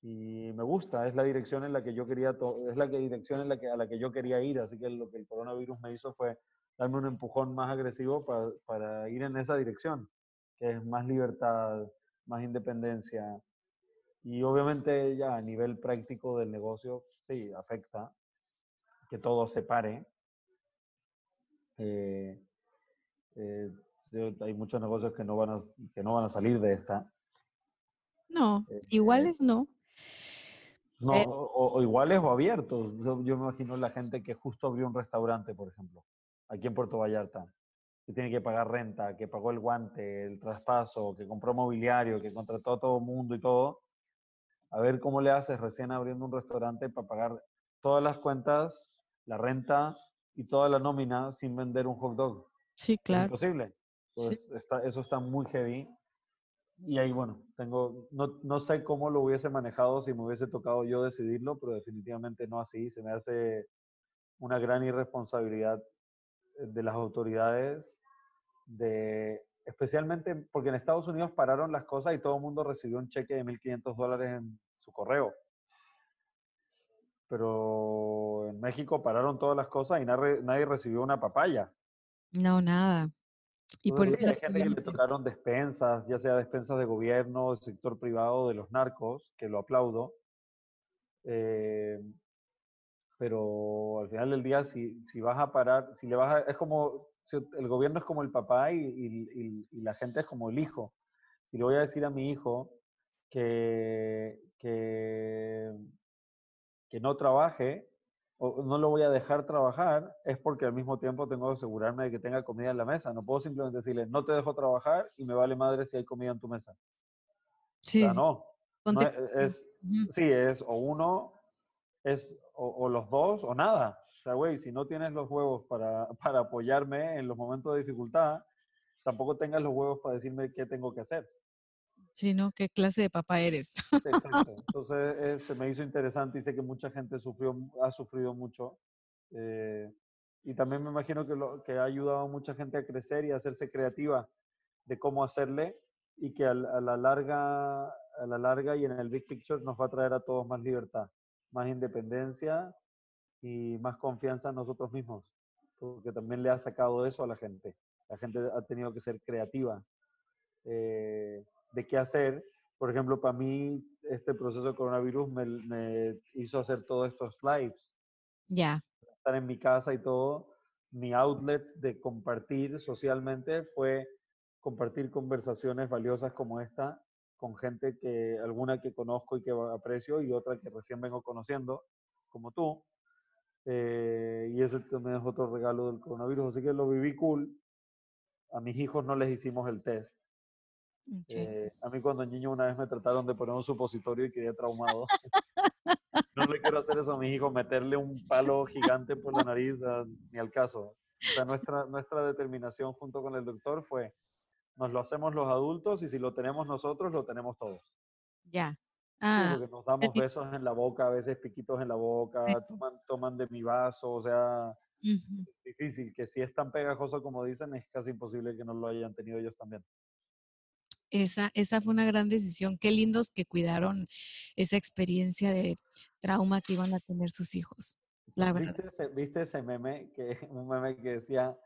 Y me gusta, es la dirección en la que yo quería, es la que, dirección en la que, a la que yo quería ir. Así que lo que el coronavirus me hizo fue darme un empujón más agresivo para, para ir en esa dirección, que es más libertad, más independencia. Y obviamente ya a nivel práctico del negocio, sí, afecta que todo se pare. Eh, eh, hay muchos negocios que no van a, que no van a salir de esta. No, Eh, iguales no. No, Eh, o, o iguales o abiertos. Yo, yo me imagino la gente que justo abrió un restaurante, por ejemplo, aquí en Puerto Vallarta, que tiene que pagar renta, que pagó el guante, el traspaso, que compró mobiliario, que contrató a todo el mundo y todo. A ver cómo le haces recién abriendo un restaurante para pagar todas las cuentas, la renta y toda la nómina sin vender un hot dog. Sí, Es claro. imposible. Sí. Entonces, está- eso está muy heavy. Y ahí, bueno, tengo, no, no sé cómo lo hubiese manejado si me hubiese tocado yo decidirlo, pero definitivamente no así. Se me hace una gran irresponsabilidad eh, de las autoridades, de, especialmente porque en Estados Unidos pararon las cosas y todo el mundo recibió un cheque de 1.500 dólares en su correo. Pero en México pararon todas las cosas y nadie, nadie recibió una papaya. No, nada. Y por sí, eso hay gente que le tocaron despensas, ya sea despensas de gobierno, del sector privado, de los narcos, que lo aplaudo. Eh, pero al final del día, si, si vas a parar, si le vas a, es como, si el gobierno es como el papá y, y- y- y la gente es como el hijo. Si le voy a decir a mi hijo que, que, que no trabaje, o no lo voy a dejar trabajar, es porque al mismo tiempo tengo que asegurarme de que tenga comida en la mesa. No puedo simplemente decirle, no te dejo trabajar y me vale madre si hay comida en tu mesa. Sí, o sea, no. no ponte- es, es- Ujú. sí, es o uno, es o, o los dos o nada. O sea, güey, si no tienes los huevos para, para apoyarme en los momentos de dificultad, tampoco tengas los huevos para decirme qué tengo que hacer. Sí, ¿no? ¿Qué clase de papá eres? Exacto. Entonces eh, se me hizo interesante y sé que mucha gente sufrió, ha sufrido mucho. eh, y también me imagino que, lo, que ha ayudado a mucha gente a crecer y a hacerse creativa de cómo hacerle y que al- a, la larga, a la larga y en el big picture nos va a traer a todos más libertad, más independencia y más confianza en nosotros mismos, porque también le ha sacado eso a la gente. La gente ha tenido que ser creativa eh, de qué hacer. Por ejemplo, para mí este proceso de coronavirus me, me hizo hacer todos estos lives, Ya, estar en mi casa y todo. Mi outlet de compartir socialmente fue compartir conversaciones valiosas como esta con gente que alguna que conozco y que aprecio y otra que recién vengo conociendo, como tú. Eh, y ese también es otro regalo del coronavirus, así que lo viví cool. A mis hijos no les hicimos el test. Eh, a mí cuando niño una vez me trataron de poner un supositorio y quedé traumado. no le quiero hacer eso a mis hijos, meterle un palo gigante por la nariz, ah, ni al caso. O sea, nuestra, nuestra determinación junto con el doctor fue, nos lo hacemos los adultos y si lo tenemos nosotros, lo tenemos todos. ya. Ah, porque nos damos besos en la boca, a veces piquitos en la boca, toman, toman de mi vaso, o sea, es difícil, que si es tan pegajoso como dicen, es casi imposible que no lo hayan tenido ellos también. Esa, esa fue una gran decisión. Qué lindos que cuidaron esa experiencia de trauma que iban a tener sus hijos. La verdad. ¿Viste ese, ¿Viste ese meme? Que, un meme que decía,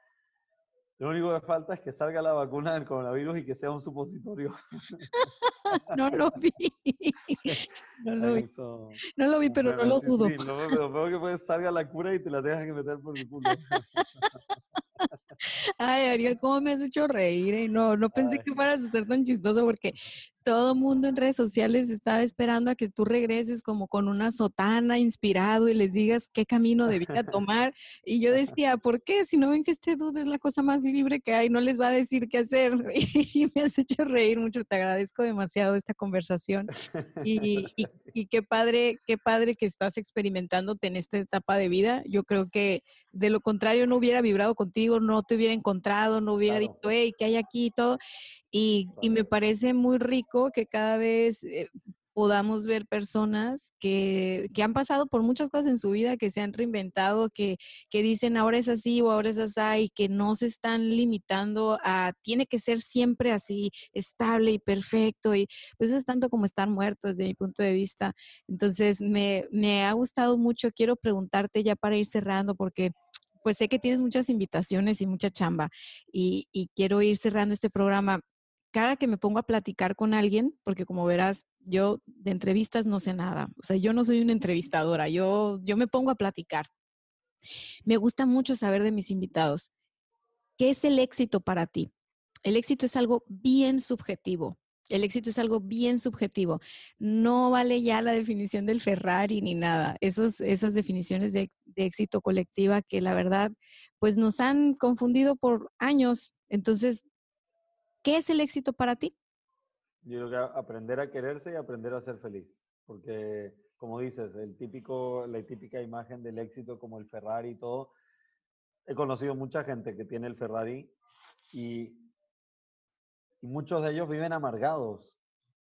lo único que falta es que salga la vacuna del coronavirus y que sea un supositorio. no lo vi. No lo vi. No lo vi, pero no lo dudo. sí, lo, lo peor que puede salga la cura y te la tengas que meter por el culo. Ay, Ariel, ¿cómo me has hecho reír? eh? No, no pensé Ay. que fueras a ser tan chistoso porque todo mundo en redes sociales estaba esperando a que tú regreses como con una sotana inspirado y les digas qué camino de vida tomar. Y yo decía, ¿por qué? Si no ven que este dude es la cosa más libre que hay, no les va a decir qué hacer. Y me has hecho reír mucho, te agradezco demasiado esta conversación. Y, y- y qué padre, qué padre que estás experimentándote en esta etapa de vida. Yo creo que de lo contrario no hubiera vibrado contigo, no te hubiera encontrado, no hubiera Claro. dicho, hey, ¿qué hay aquí? y todo. Y, y me parece muy rico que cada vez eh, podamos ver personas que, que han pasado por muchas cosas en su vida, que se han reinventado, que, que dicen ahora es así o ahora es así, y que no se están limitando a tiene que ser siempre así, estable y perfecto. Y pues eso es tanto como estar muerto desde mi punto de vista. Entonces, me, me ha gustado mucho. Quiero preguntarte ya para ir cerrando, porque pues sé que tienes muchas invitaciones y mucha chamba y, y quiero ir cerrando este programa. Cada que me pongo a platicar con alguien, porque como verás, yo de entrevistas no sé nada, o sea, yo no soy una entrevistadora, yo, yo me pongo a platicar. Me gusta mucho saber de mis invitados. ¿Qué es el éxito para ti? El éxito es algo bien subjetivo. El éxito es algo bien subjetivo. No vale ya la definición del Ferrari ni nada. Esos, esas definiciones de, de éxito colectiva que la verdad, pues nos han confundido por años. Entonces, ¿qué es el éxito para ti? Yo creo que aprender a quererse y aprender a ser feliz. Porque, como dices, el típico, la típica imagen del éxito como el Ferrari y todo. He conocido mucha gente que tiene el Ferrari y, y muchos de ellos viven amargados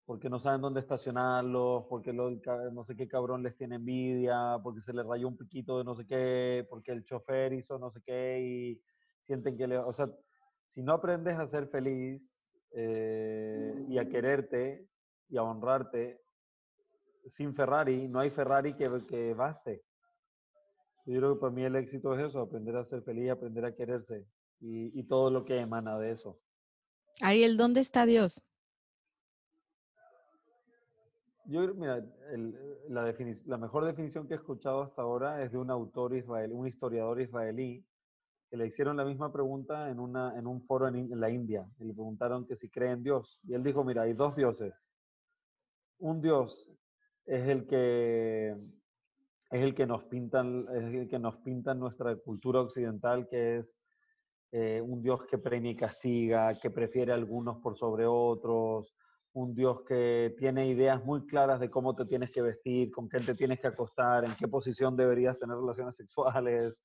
porque no saben dónde estacionarlos, porque lo- no sé qué cabrón les tiene envidia, porque se les rayó un piquito de no sé qué, porque el chofer hizo no sé qué y sienten que le... O sea, si no aprendes a ser feliz eh, y a quererte y a honrarte, sin Ferrari, no hay Ferrari que, que baste. Yo creo que para mí el éxito es eso, aprender a ser feliz, aprender a quererse y, y todo lo que emana de eso. Ariel, ¿dónde está Dios? Yo, mira, el- la, la mejor definición que he escuchado hasta ahora es de un autor israelí, un historiador israelí, que le hicieron la misma pregunta en, una, en un foro en, la India. Y le preguntaron que si cree en Dios. Y él dijo, mira, hay dos dioses. Un dios es el que es el que nos pintan, es el que nos pinta en nuestra cultura occidental, que es eh, un Dios que premia y castiga, que prefiere a algunos por sobre otros, un Dios que tiene ideas muy claras de cómo te tienes que vestir, con quién te tienes que acostar, en qué posición deberías tener relaciones sexuales,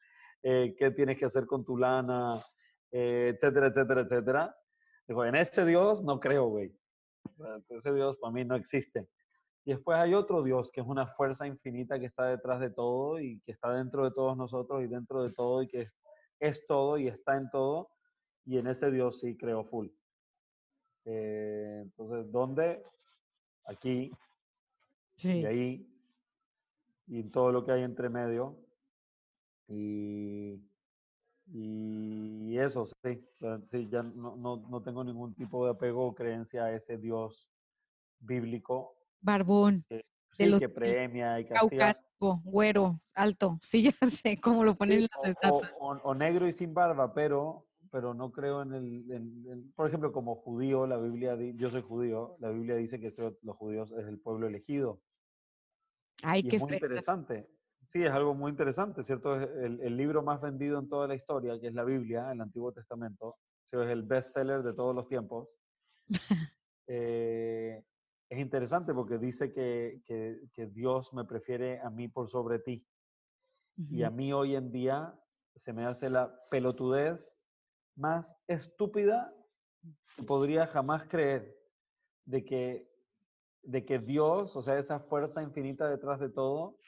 eh, qué tienes que hacer con tu lana, eh, etcétera, etcétera, etcétera. Dijo, en ese Dios no creo, güey. O sea, ese Dios para mí no existe. Y después hay otro Dios que es una fuerza infinita que está detrás de todo y que está dentro de todos nosotros y dentro de todo y que es, es todo y está en todo. Y en ese Dios sí creo full. Eh, entonces, ¿dónde? Aquí y ahí y en todo lo que hay entre medio. Y, y eso, sí, ya- sí, ya no, no, no tengo ningún tipo de apego o creencia a ese Dios bíblico Barbón, que, De sí, los- que premia y castiga. güero, alto. Sí, ya sé cómo lo ponen Sí, en las estatuas. o- o- o negro y sin barba, pero, pero no creo en el, en- en- por ejemplo, como judío, la Biblia, di- yo soy judío, la Biblia dice que so- los judíos es el pueblo elegido. Ay, Y qué es muy fresa. interesante. Sí, es algo muy interesante, ¿cierto? Es el, el libro más vendido en toda la historia, que es la Biblia, el Antiguo Testamento. Es el bestseller de todos los tiempos. Eh, es interesante porque dice que, que- que Dios me prefiere a mí por sobre ti. Y a mí hoy en día se me hace la pelotudez más estúpida que podría jamás creer de que, de que Dios, o sea, esa fuerza infinita detrás de todo,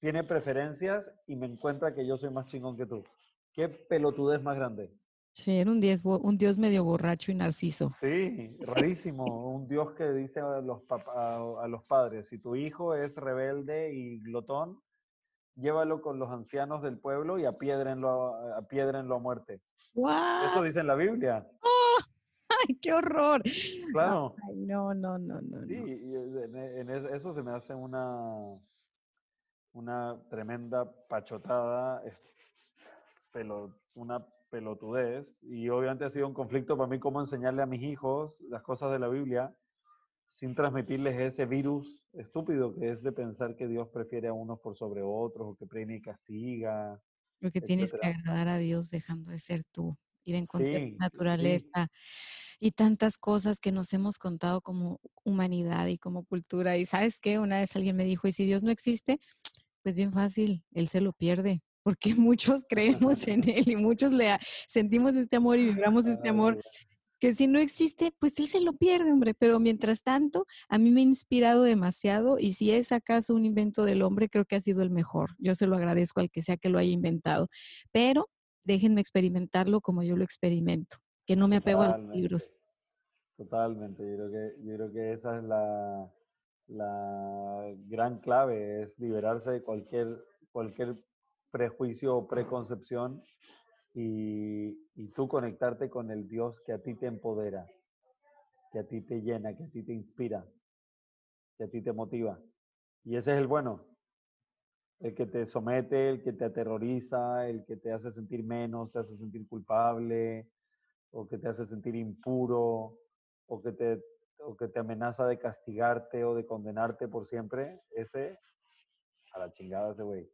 tiene preferencias y me encuentra que yo soy más chingón que tú. ¿Qué pelotudez más grande? Sí, era un dios, bo- un dios medio borracho y narciso. Sí, rarísimo. Un Dios que dice a los, a, a los padres, si tu hijo es rebelde y glotón, llévalo con los ancianos del pueblo y apiédrenlo a, apiédrenlo a muerte. Esto dice en la Biblia. ¡Oh! ¡Ay, qué horror! Claro. Ay, no, no, no, no. Sí, no. y en, en es- eso se me hace una, una tremenda pachotada, una pelotudez. Y obviamente ha sido un conflicto para mí cómo enseñarle a mis hijos las cosas de la Biblia sin transmitirles ese virus estúpido que es de pensar que Dios prefiere a unos por sobre otros o que premia y castiga. Porque tienes que agradar a Dios dejando de ser tú, ir en contra de sí. naturaleza y tantas cosas que nos hemos contado como humanidad y como cultura. Y sabes qué, una vez alguien me dijo, ¿y si Dios no existe? Pues bien fácil, Él se lo pierde, porque muchos creemos en Él y muchos le sentimos este amor y vibramos este amor que si no existe, pues él se lo pierde, hombre. Pero mientras tanto, a mí me ha inspirado demasiado y si es acaso un invento del hombre, creo que ha sido el mejor. Yo se lo agradezco al que sea que lo haya inventado. Pero déjenme experimentarlo como yo lo experimento, que no me apego a los libros. Totalmente, yo creo que, yo creo que esa es la, la gran clave, es liberarse de cualquier, cualquier prejuicio o preconcepción y, y tú conectarte con el Dios que a ti te empodera, que a ti te llena, que a ti te inspira, que a ti te motiva. Y ese es el bueno, el que te somete, el que te aterroriza, el que te hace sentir menos, te hace sentir culpable, o que te hace sentir impuro, o que te, o que te amenaza de castigarte o de condenarte por siempre, ese, a la chingada ese güey,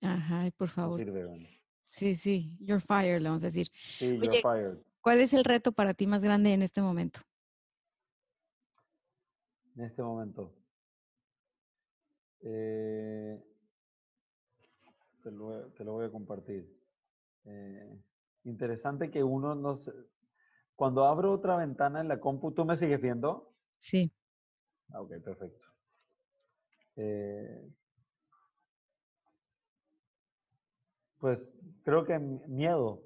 Ajá, por no favor. sirve, güey. Sí, sí, you're fired, le vamos a decir. Sí, you're fired. ¿cuál es el reto para ti más grande en este momento? En este momento. Eh, te, lo, te lo voy a compartir. Eh, interesante que uno no se- Cuando abro otra ventana en la compu, ¿tú me sigues viendo? Sí. Ah, ok, perfecto. Eh, pues creo que miedo.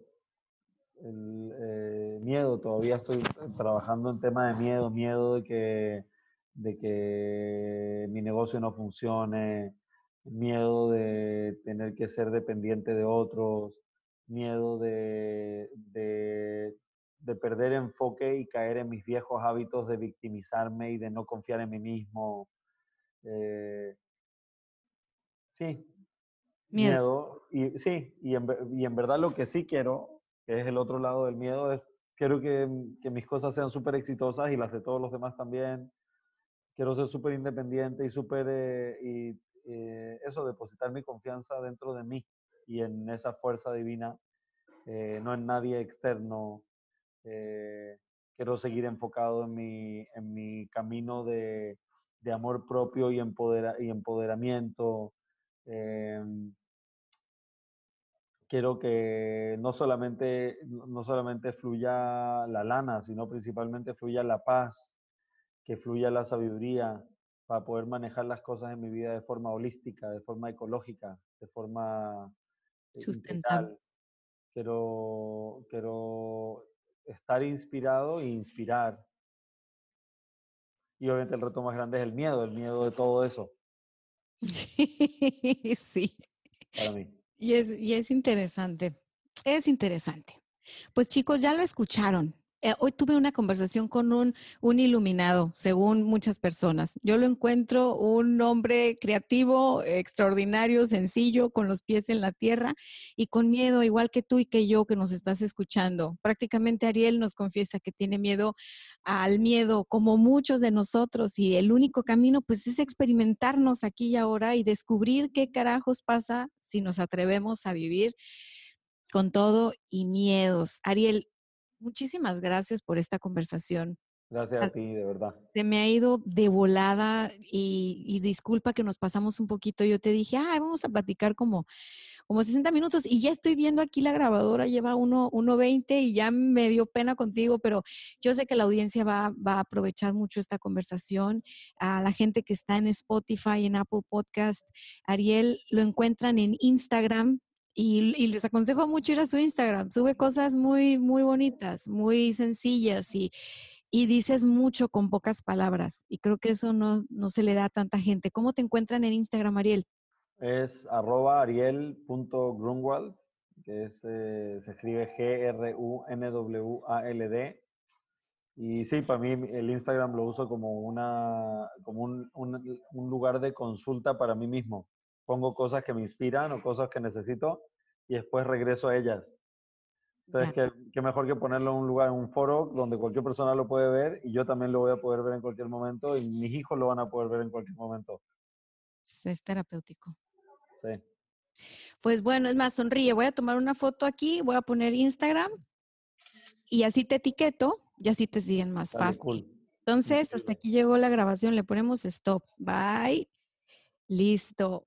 El, eh, miedo, todavía estoy trabajando en tema de miedo, miedo de que, de que mi negocio no funcione, miedo de tener que ser dependiente de otros, miedo de, de, de perder enfoque y caer en mis viejos hábitos de victimizarme y de no confiar en mí mismo. Eh, sí, Miedo. miedo. Y sí, y en, y en verdad lo que sí quiero, que es el otro lado del miedo, es quiero que, que mis cosas sean súper exitosas y las de todos los demás también. Quiero ser súper independiente y súper, eh, y eh, eso, depositar mi confianza dentro de mí y en esa fuerza divina, eh, no en nadie externo. Eh, quiero seguir enfocado en mi, en mi camino de, de amor propio y, empodera, y empoderamiento. Em, quiero que no solamente, no solamente fluya la lana, sino principalmente fluya la paz, que fluya la sabiduría para poder manejar las cosas en mi vida de forma holística, de forma ecológica, de forma eh, Sustentable. integral. Quiero, quiero estar inspirado e inspirar. Y obviamente el reto más grande es el miedo, el miedo de todo eso sí. para mí. Y es, y es interesante, es interesante. Pues chicos, ya lo escucharon. Eh, hoy tuve una conversación con un, un iluminado, según muchas personas. Yo lo encuentro un hombre creativo, extraordinario, sencillo, con los pies en la tierra y con miedo, igual que tú y que yo que nos estás escuchando. Prácticamente Ariel nos confiesa que tiene miedo al miedo, como muchos de nosotros, y el único camino pues es experimentarnos aquí y ahora y descubrir qué carajos pasa si nos atrevemos a vivir con todo y miedos. Ariel, muchísimas gracias por esta conversación. Gracias a ti, de verdad. Se me ha ido de volada y, y disculpa que nos pasamos un poquito. Yo te dije, ah, vamos a platicar como, como 60 minutos y ya estoy viendo aquí la grabadora, lleva 1.20 y ya me dio pena contigo, pero yo sé que la audiencia va, va a aprovechar mucho esta conversación. A la gente que está en Spotify, en Apple Podcast, Ariel lo encuentran en Instagram. Y, les aconsejo mucho ir a su Instagram. Sube cosas muy, muy bonitas, muy sencillas y, y dices mucho con pocas palabras. Y creo que eso no, no se le da a tanta gente. ¿Cómo te encuentran en Instagram, Ariel? Es arroba ariel.grunwald, que es, eh, se escribe G-R-U-N-W-A-L-D. Y sí, para mí el Instagram lo uso como, una, como un, un, lugar de consulta para mí mismo. Pongo cosas que me inspiran o cosas que necesito y después regreso a ellas. Entonces, ¿qué, qué, mejor que ponerlo en un lugar, en un foro donde cualquier persona lo puede ver y yo también lo voy a poder ver en cualquier momento y mis hijos lo van a poder ver en cualquier momento. Es terapéutico. Sí. Pues bueno, es más, sonríe. Voy a tomar una foto aquí, voy a poner Instagram y así te etiqueto y así te siguen más fácil. Entonces, hasta aquí llegó la grabación. Le ponemos stop. Bye. Listo.